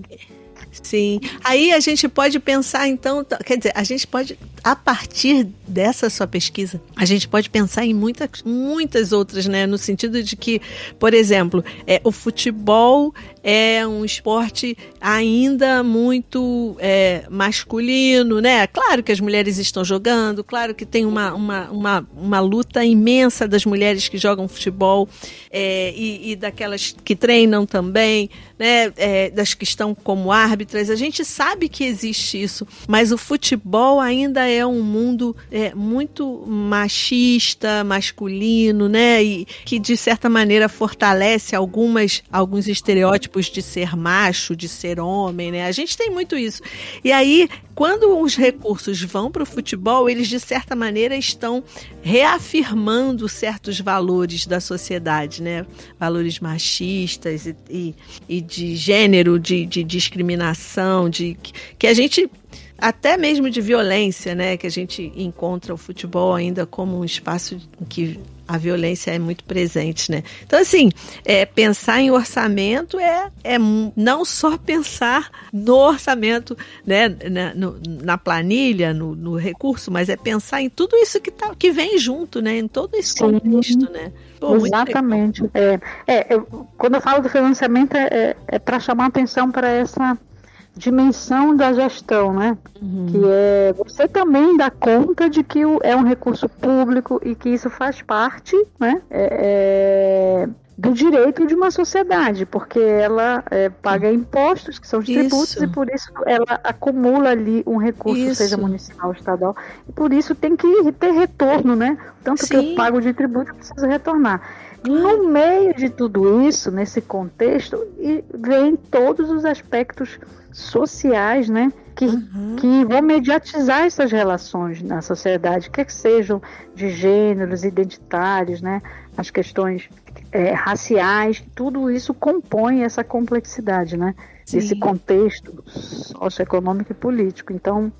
Sim. Aí a gente pode pensar, então, quer dizer, a gente pode, a partir dessa sua pesquisa, a gente pode pensar em muitas, muitas outras, né? No sentido de que, por exemplo, é, o futebol é um esporte ainda muito é, masculino, né? Claro que as mulheres estão jogando, claro que tem uma, uma, uma, uma luta imensa das mulheres que jogam futebol é, e, e, daquelas que treinam também, né? É, das que estão como árbitras. A gente sabe que existe isso, mas o futebol ainda é um mundo é, muito machista, masculino, né? E que de certa maneira fortalece algumas alguns estereótipos estereótipos de ser macho, de ser homem, né? A gente tem muito isso. E aí, quando os recursos vão para o futebol, eles de certa maneira estão reafirmando certos valores da sociedade, né? Valores machistas e, e, e de gênero, de, de discriminação, de que a gente até mesmo de violência, né? Que a gente encontra o futebol ainda como um espaço que a violência é muito presente, né? Então, assim, é, pensar em orçamento é, é não só [laughs] pensar no orçamento, né, na, no, na planilha, no, no, recurso, mas é pensar em tudo isso que, tá, que vem junto, né? Em todo esse Sim. contexto, né? Pô, Exatamente. É, é, eu, quando eu falo do financiamento, é, é, é para chamar atenção para essa dimensão da gestão, né? Uhum. Que é você também dá conta de que é um recurso público e que isso faz parte, né? É, é, do direito de uma sociedade, porque ela é, paga impostos, que são os tributos, isso. e por isso ela acumula ali um recurso, isso. seja municipal ou estadual, e por isso tem que ter retorno, né? Tanto Sim. que eu pago de tributo, eu preciso retornar. No meio de tudo isso, nesse contexto, vem todos os aspectos sociais, né? Que, uhum. que vão mediatizar essas relações na sociedade, quer que sejam de gêneros, identitários, né? As questões é, raciais, tudo isso compõe essa complexidade, né? Sim. Esse contexto socioeconômico e político. Então,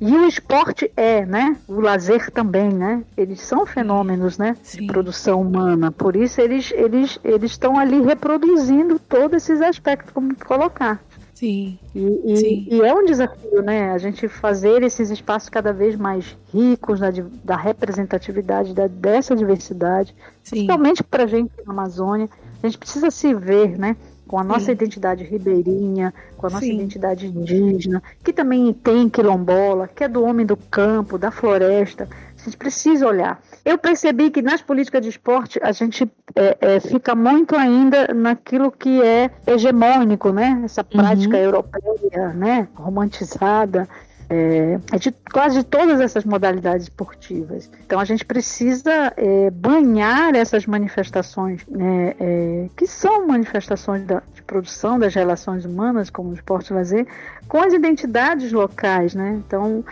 e o esporte é, né? O lazer também, né? Eles são fenômenos, né? Sim. De produção humana. Por isso eles eles eles estão ali reproduzindo todos esses aspectos, como colocar. Sim. E, e, Sim. e, é um desafio, né? A gente fazer esses espaços cada vez mais ricos da, da representatividade da, dessa diversidade, Sim. principalmente para a gente na Amazônia. A gente precisa se ver, né? Com a nossa Sim. identidade ribeirinha, com a nossa identidade indígena, que também tem quilombola, que é do homem do campo, da floresta. A gente precisa olhar. Eu percebi que nas políticas de esporte a gente é, é, fica muito ainda naquilo que é hegemônico, né? Essa prática uhum. europeia, né? Romantizada. É, é, de quase de todas essas modalidades esportivas. Então a gente precisa é, banhar essas manifestações, né, é, que são manifestações da, de produção das relações humanas, como o esporte lazer, com as identidades locais. Né? Então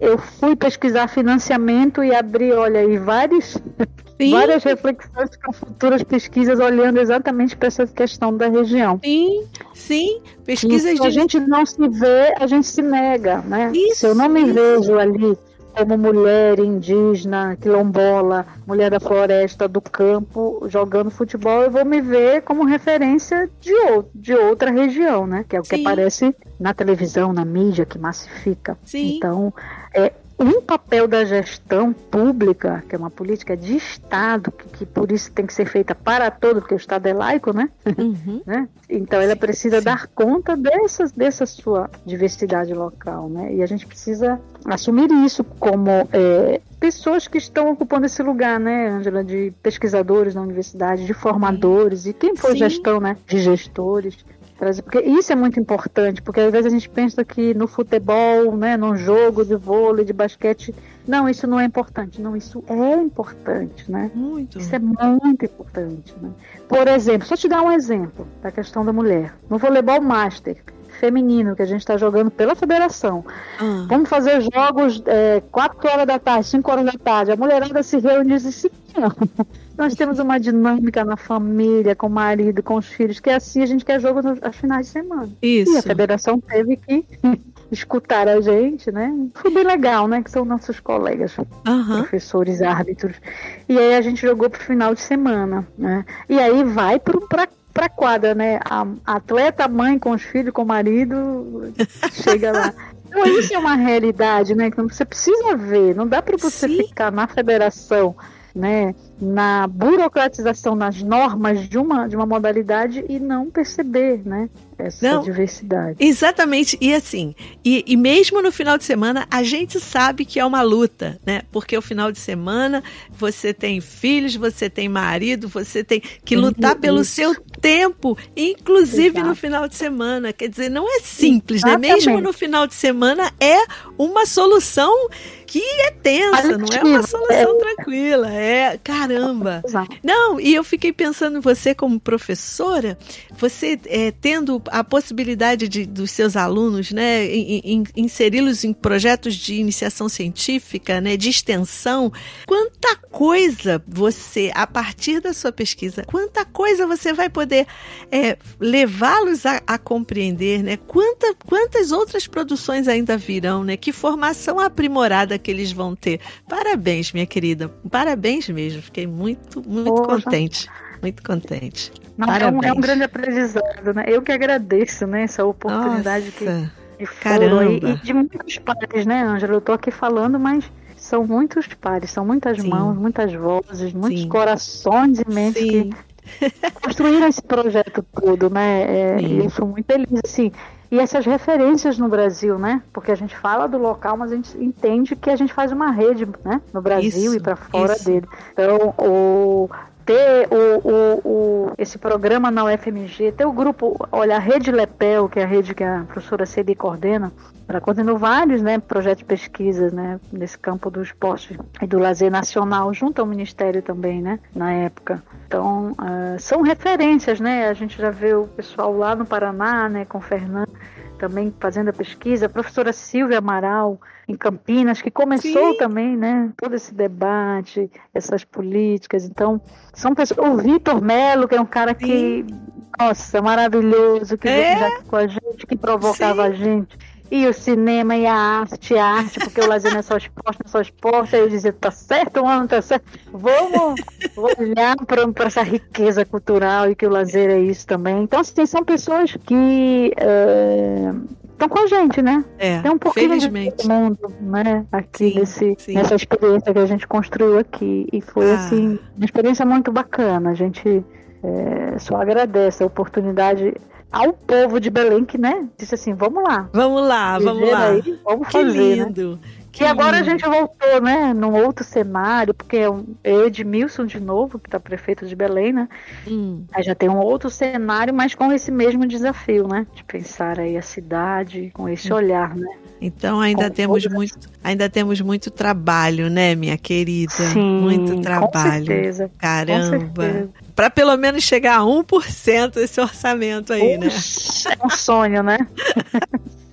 eu fui pesquisar financiamento e abri, olha aí, vários, várias reflexões com futuras pesquisas olhando exatamente para essa questão da região. Sim, sim, pesquisas Se de... a gente não se vê, a gente se nega, né? Isso, se eu não me isso. vejo ali como mulher indígena, quilombola, mulher da floresta, do campo, jogando futebol, eu vou me ver como referência de, de outra região, né? Que é o Sim. que aparece na televisão, na mídia, que massifica. Sim. Então, é, um papel da gestão pública, que é uma política de Estado, que, que, por isso tem que ser feita para todo, porque o Estado é laico, né? Uhum. [laughs] né? Então ela precisa sim. dar conta dessas, dessa sua diversidade local, né? E a gente precisa assumir isso como é, pessoas que estão ocupando esse lugar, né, Angela, de pesquisadores na universidade, de formadores, e quem for Sim. gestão, né, de gestores. Porque isso é muito importante, porque às vezes a gente pensa que no futebol, né, num jogo de vôlei, de basquete, não, isso não é importante. Não, isso é importante, né? Muito. Isso é muito importante, né? Por exemplo, só te dar um exemplo da questão da mulher. No voleibol master, feminino que a gente está jogando pela federação. Ah. Vamos fazer jogos é, 4 horas da tarde, 5 horas da tarde. A mulherada se reúne e diz assim, não. Nós temos uma dinâmica na família, com o marido, com os filhos, que é assim a gente quer jogo nos finais de semana. Isso. E a federação teve que [laughs] escutar a gente, né? Foi bem legal, né? Que são nossos colegas, professores, árbitros. E aí a gente jogou pro final de semana, né? E aí vai para pra quadra, né? A, atleta, a mãe com os filhos, com o marido, [laughs] chega lá. Então isso é uma realidade, né? Que você precisa ver. Não dá para você Sim. ficar na federação, né? Na burocratização nas normas de uma, de uma modalidade e não perceber, né? essa Não, diversidade. Exatamente. E assim, e, e, mesmo no final de semana, a gente sabe que é uma luta, né? Porque o final de semana você tem filhos, você tem marido, você tem que lutar pelo seu tempo, inclusive Exato. no final de semana. Quer dizer, não é simples, Exatamente. né? Mesmo no final de semana é uma solução que é tensa, não é uma solução é. tranquila. É, caramba. Não, e eu fiquei pensando em você como professora, você é, tendo a possibilidade de, dos seus alunos, né, inseri-los em projetos de iniciação científica, né, de extensão, quanta coisa você, a partir da sua pesquisa, quanta coisa você vai poder poder é, levá-los a, a, compreender, né? Quanta, quantas outras produções ainda virão, né? Que formação aprimorada que eles vão ter. Parabéns, minha querida. Parabéns mesmo. Fiquei muito, muito Poxa. contente. Muito contente. Não, é, um, é, um, grande aprendizado, né? Eu que agradeço, né? Essa oportunidade Nossa. que e Caramba. E, e, de muitos pares, né, Ângela? Eu tô aqui falando, mas são muitos pares, são muitas Sim. mãos, muitas vozes, muitos Sim. corações e mentes Sim. que construíram esse projeto todo, né? É, e eu sou muito feliz, assim. E essas referências no Brasil, né? Porque a gente fala do local, mas a gente entende que a gente faz uma rede, né? No Brasil isso, e para fora isso. dele. Então, o, ter o, o, o, esse programa na UFMG, ter o grupo, olha, a Rede Lepel, que é a rede que a professora Cedi coordena, ela coordenou vários né, projetos de pesquisa né, nesse campo do esporte e do lazer nacional, junto ao Ministério também, né, na época. Então, uh, são referências, né? A gente já vê o pessoal lá no Paraná, né, com o Fernando, também fazendo a pesquisa, a professora Silvia Amaral, em Campinas, que começou Sim. também, né, todo esse debate, essas políticas. Então, são pessoas. O Vitor Melo, que é um cara Sim. que, nossa, maravilhoso, que é. veio com a gente, que provocava Sim. a gente. E o cinema e a arte, a arte, porque o lazer não é só esporte, não é só esporte. Aí eu dizia, tá certo, mano, tá certo. Vamos olhar para essa riqueza cultural e que o lazer é isso também. Então, assim, são pessoas que estão uh, com a gente, né? É, Tem um pouquinho felizmente. de mundo, né? Aqui sim, nesse, sim. nessa experiência que a gente construiu aqui. E foi, ah. assim, uma experiência muito bacana. A gente é, só agradece a oportunidade ao povo de Belém que, né, disse assim, vamos lá. Vamos lá, vamos lá. Aí, vamos que fazer, né? lindo. Né? Que agora a gente voltou, né, num outro cenário, porque é o Edmilson de novo, que está prefeito de Belém, né? Hum. Aí já tem um outro cenário, mas com esse mesmo desafio, né? De pensar aí a cidade com esse hum. olhar, né? Então ainda com temos todas... muito, ainda temos muito trabalho, né, minha querida? Sim, muito trabalho. Com certeza. Caramba. Para pelo menos chegar a 1% esse orçamento aí, né? É um sonho, né? [laughs]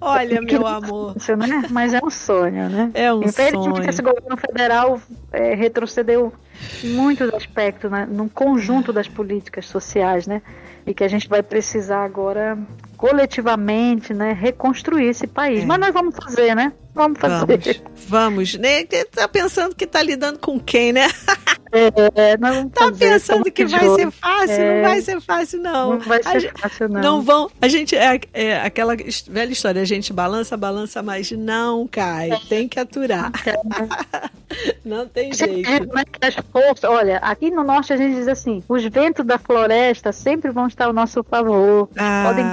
Olha, meu amor. Né? Mas é um sonho, né? É um sonho. que esse governo federal é, retrocedeu em muitos aspectos, né? num conjunto das políticas sociais, né? E que a gente vai precisar agora coletivamente, né, reconstruir esse país. É. Mas nós vamos fazer, né? Vamos fazer. Vamos, vamos né? Tá pensando que tá lidando com quem, né? [laughs] É, nós vamos tá fazer, pensando que vai ser fácil? É. Não vai ser fácil, não. Não vai ser a, fácil, não. Não vão. A gente é, é, aquela velha história, a gente balança, balança, mas não cai. Tem que aturar. não [laughs] tem jeito. As forças, olha, aqui no norte a gente diz assim: os ventos da floresta sempre vão estar ao nosso favor. Ah. Podem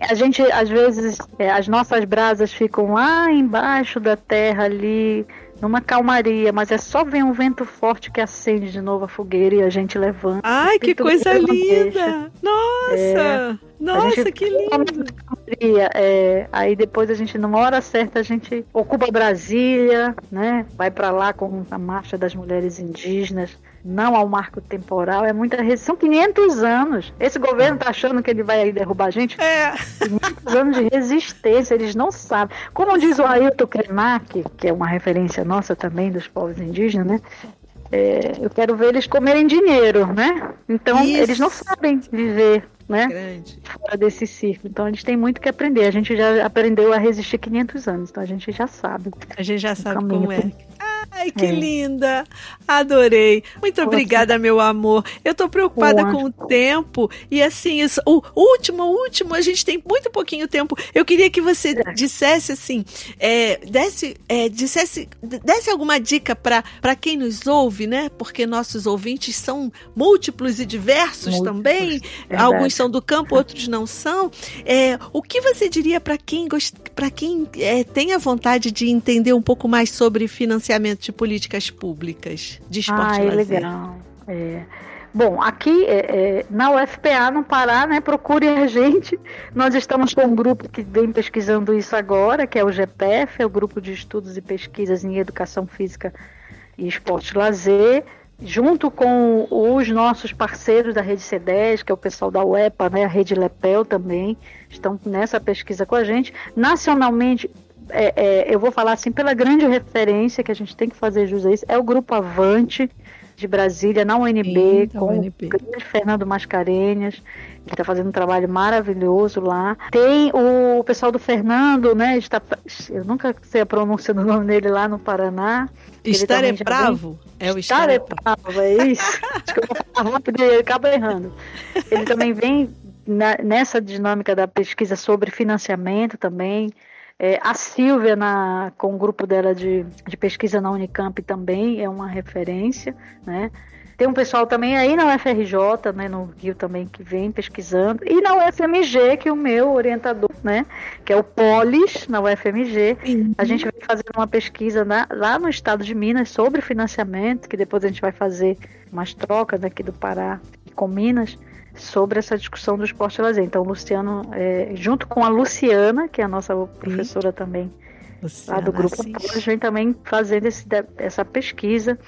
a gente, às vezes, é, as nossas brasas ficam lá embaixo da terra ali, numa calmaria, mas é só ver um vento forte que acende de novo a fogueira e a gente levanta. Ai, que coisa linda! Nossa! É, Nossa, que lindo! É, aí depois a gente, numa hora certa, a gente ocupa Brasília, né? Vai para lá com a marcha das mulheres indígenas não ao marco temporal, é muita São 500 anos. Esse governo tá achando que ele vai derrubar a gente? É. 500 anos de resistência, eles não sabem. Como diz o Ailton Krenak, que é uma referência nossa também dos povos indígenas, né? É, eu quero ver eles comerem dinheiro, né? Então, Isso. eles não sabem viver né? Grande. Fora desse círculo. Então a gente tem muito que aprender. A gente já aprendeu a resistir 500 anos, então a gente já sabe. A gente já sabe como é. Ai, que é. linda! Adorei. Muito obrigada, meu amor. Eu tô preocupada com o tempo. E assim, isso, o último, o último, a gente tem muito pouquinho tempo. Eu queria que você é. dissesse assim, é, desse, é, dissesse, desse alguma dica para quem nos ouve, né? Porque nossos ouvintes são múltiplos e diversos múltiplos, também. Alguns são do campo, outros não são. É, o que você diria para quem, pra quem é, tem a vontade de entender um pouco mais sobre financiamento de políticas públicas de esporte ah, e lazer? legal. É. Bom, aqui é, é, na UFPA, no Pará, né, procure a gente. Nós estamos com um grupo que vem pesquisando isso agora, que é o GPF, é o Grupo de Estudos e Pesquisas em Educação Física e Esporte e Lazer junto com os nossos parceiros da Rede C10, que é o pessoal da UEPA, né, a Rede Lepel também, estão nessa pesquisa com a gente. Nacionalmente, é, é, eu vou falar assim, pela grande referência que a gente tem que fazer jus a isso, é o Grupo Avante, de Brasília, na UNB, Sim, com UNB. o Fernando Mascarenhas, que está fazendo um trabalho maravilhoso lá. Tem o pessoal do Fernando, né? Está, eu nunca sei a pronúncia do nome dele lá no Paraná. Estar é bravo? É o estar é bravo, é isso. Acho que eu vou falar rápido e acaba errando. Ele também vem na, nessa dinâmica da pesquisa sobre financiamento também. É, a Silvia, na, com o grupo dela de, de pesquisa na Unicamp, também é uma referência, né? Tem um pessoal também aí na UFRJ, né, no Rio também, que vem pesquisando. E na UFMG, que é o meu orientador, né, que é o Polis, na UFMG. Uhum. A gente vem fazendo uma pesquisa na, lá no estado de Minas sobre financiamento, que depois a gente vai fazer umas trocas aqui do Pará com Minas sobre essa discussão do esporte lazer. Então, o Luciano, é, junto com a Luciana, que é a nossa professora Sim. também Luciana lá do grupo a vem também fazendo esse, essa pesquisa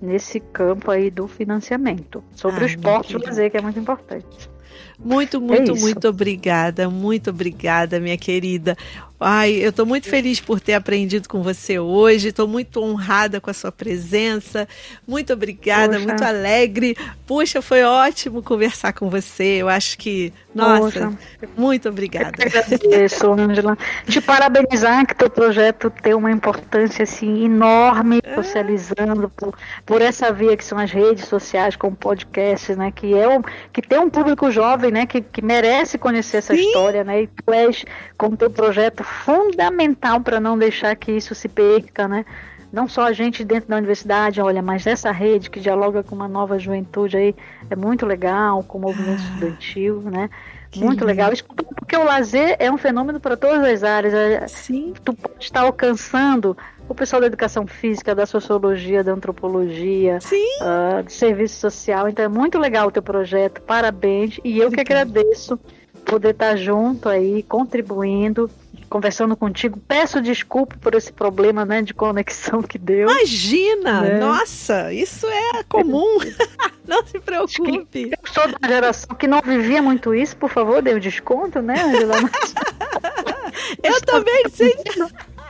nesse campo aí do financiamento sobre Ai, o esporte e lazer, que é muito importante. Muito, muito, é muito obrigada, muito obrigada, minha querida. Ai, eu estou muito feliz por ter aprendido com você hoje. Estou muito honrada com a sua presença. Muito obrigada, Poxa. muito alegre. Puxa, foi ótimo conversar com você. Eu acho que, nossa, Poxa. muito obrigada. Eu agradeço, Angela. Te parabenizar que teu projeto tem uma importância assim enorme, é. socializando por, por essa via que são as redes sociais, como podcast, né? Que é um, que tem um público jovem, né? Que, que merece conhecer essa Sim. história, né? E tu és com teu projeto fundamental para não deixar que isso se perca, né? Não só a gente dentro da universidade, olha, mas essa rede que dialoga com uma nova juventude aí é muito legal, com o movimento ah, estudantil, né? Muito lindo. legal. Porque o lazer é um fenômeno para todas as áreas. É, Sim. Tu pode estar alcançando o pessoal da educação física, da sociologia, da antropologia, uh, de serviço social. Então é muito legal o teu projeto. Parabéns. E eu que agradeço poder estar junto aí, contribuindo conversando contigo. Peço desculpa por esse problema né, de conexão que deu. Imagina! Né? Nossa, isso é comum. [laughs] não se preocupe. Eu sou da geração que não vivia muito isso, por favor, dê um desconto, né, Angela? [laughs] eu também sei.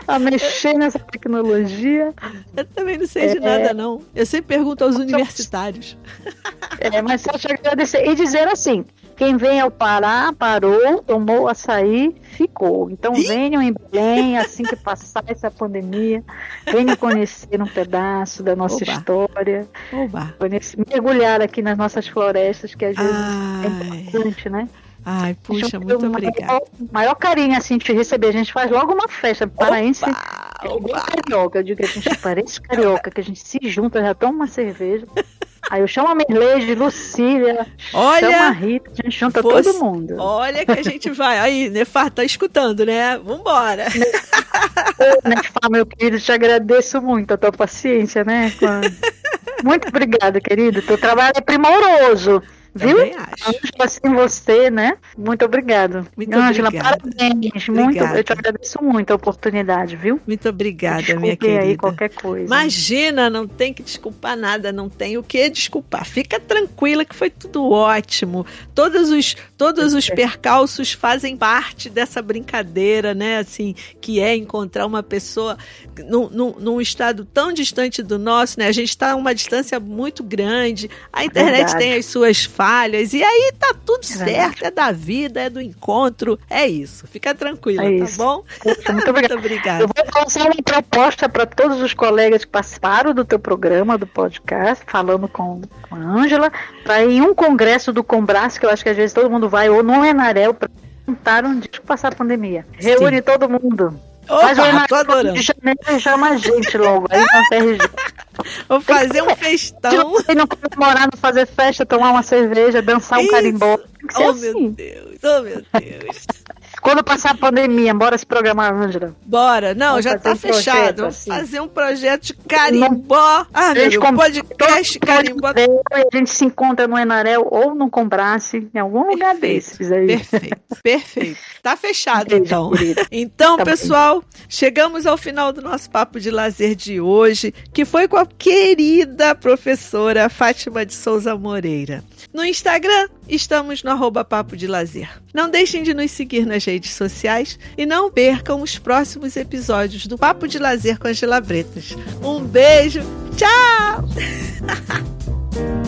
A mexer nessa tecnologia. Eu também não sei de é... nada, não. Eu sempre pergunto aos universitários. É, mas só te agradecer e dizer assim: quem vem ao Pará, parou, tomou açaí, ficou. Então venham em Belém, assim que passar essa pandemia, venham conhecer um pedaço da nossa Oba. história. Oba. Conhecer, mergulhar aqui nas nossas florestas, que às vezes Ai. é importante, né? Ai, puxa, muito obrigada. Maior, maior carinho assim de te receber. A gente faz logo uma festa paraense. Opa, opa. carioca. Eu digo que a gente parece carioca, que a gente se junta, já toma uma cerveja. Aí eu chamo a Merleide, Lucília, olha, chama a Rita, a gente junta fosse, todo mundo. Olha que a gente vai. Aí, Nefar, tá escutando, né? Vambora. Nefar, meu querido, te agradeço muito a tua paciência, né? Muito obrigada, querido. Teu trabalho é primoroso. Viu? Ângela, assim você, né? Muito obrigado. Muito Ângela, obrigada. parabéns. Muito, eu te agradeço muito a oportunidade, viu? Muito obrigada, Desculpe minha querida. aí qualquer coisa. Imagina, não tem que desculpar nada, não tem o que desculpar. Fica tranquila que foi tudo ótimo. Todos os, todos os percalços fazem parte dessa brincadeira, né? Assim, que é encontrar uma pessoa num, num, num estado tão distante do nosso, né? A gente está a uma distância muito grande. A internet Verdade. tem as suas falhas falhas. E aí tá tudo certo, é da vida, é do encontro. É isso. Fica tranquila, é tá bom? Muito [laughs] obrigada. muito obrigada. Eu vou lançar uma proposta para todos os colegas que participaram do teu programa, do podcast, falando com, com a Ângela, para ir em um congresso do Combrás, que eu acho que às vezes todo mundo vai, ou no Enarel, para contar um dia passar a pandemia. Reúne Sim. todo mundo. Opa, Faz o tô adorando. de janeiro chama a gente logo aí na FRJ. [laughs] Vou fazer um festão. Se não comemorar, não fazer festa, tomar uma cerveja, dançar um carimbó. Oh, assim. meu Deus, oh, meu Deus. Quando passar a pandemia, bora se programar, Ângela. Bora. Não, Vamos já tá um fechado. Projeto, Vamos assim. fazer um projeto de carimbó. Ah, a gente meu, podcast carimbó. A gente se encontra no Enarel ou no Combrace, em algum perfeito, lugar desses aí. Perfeito, perfeito. Tá fechado, Beijo, então. Querida. Então, tá pessoal, bem. chegamos ao final do nosso papo de lazer de hoje, que foi com a querida professora Fátima de Souza Moreira. No Instagram, estamos no arroba Papo de Lazer. Não deixem de nos seguir nas redes sociais e não percam os próximos episódios do Papo de Lazer com Angela Bretas. Um beijo, tchau! [laughs]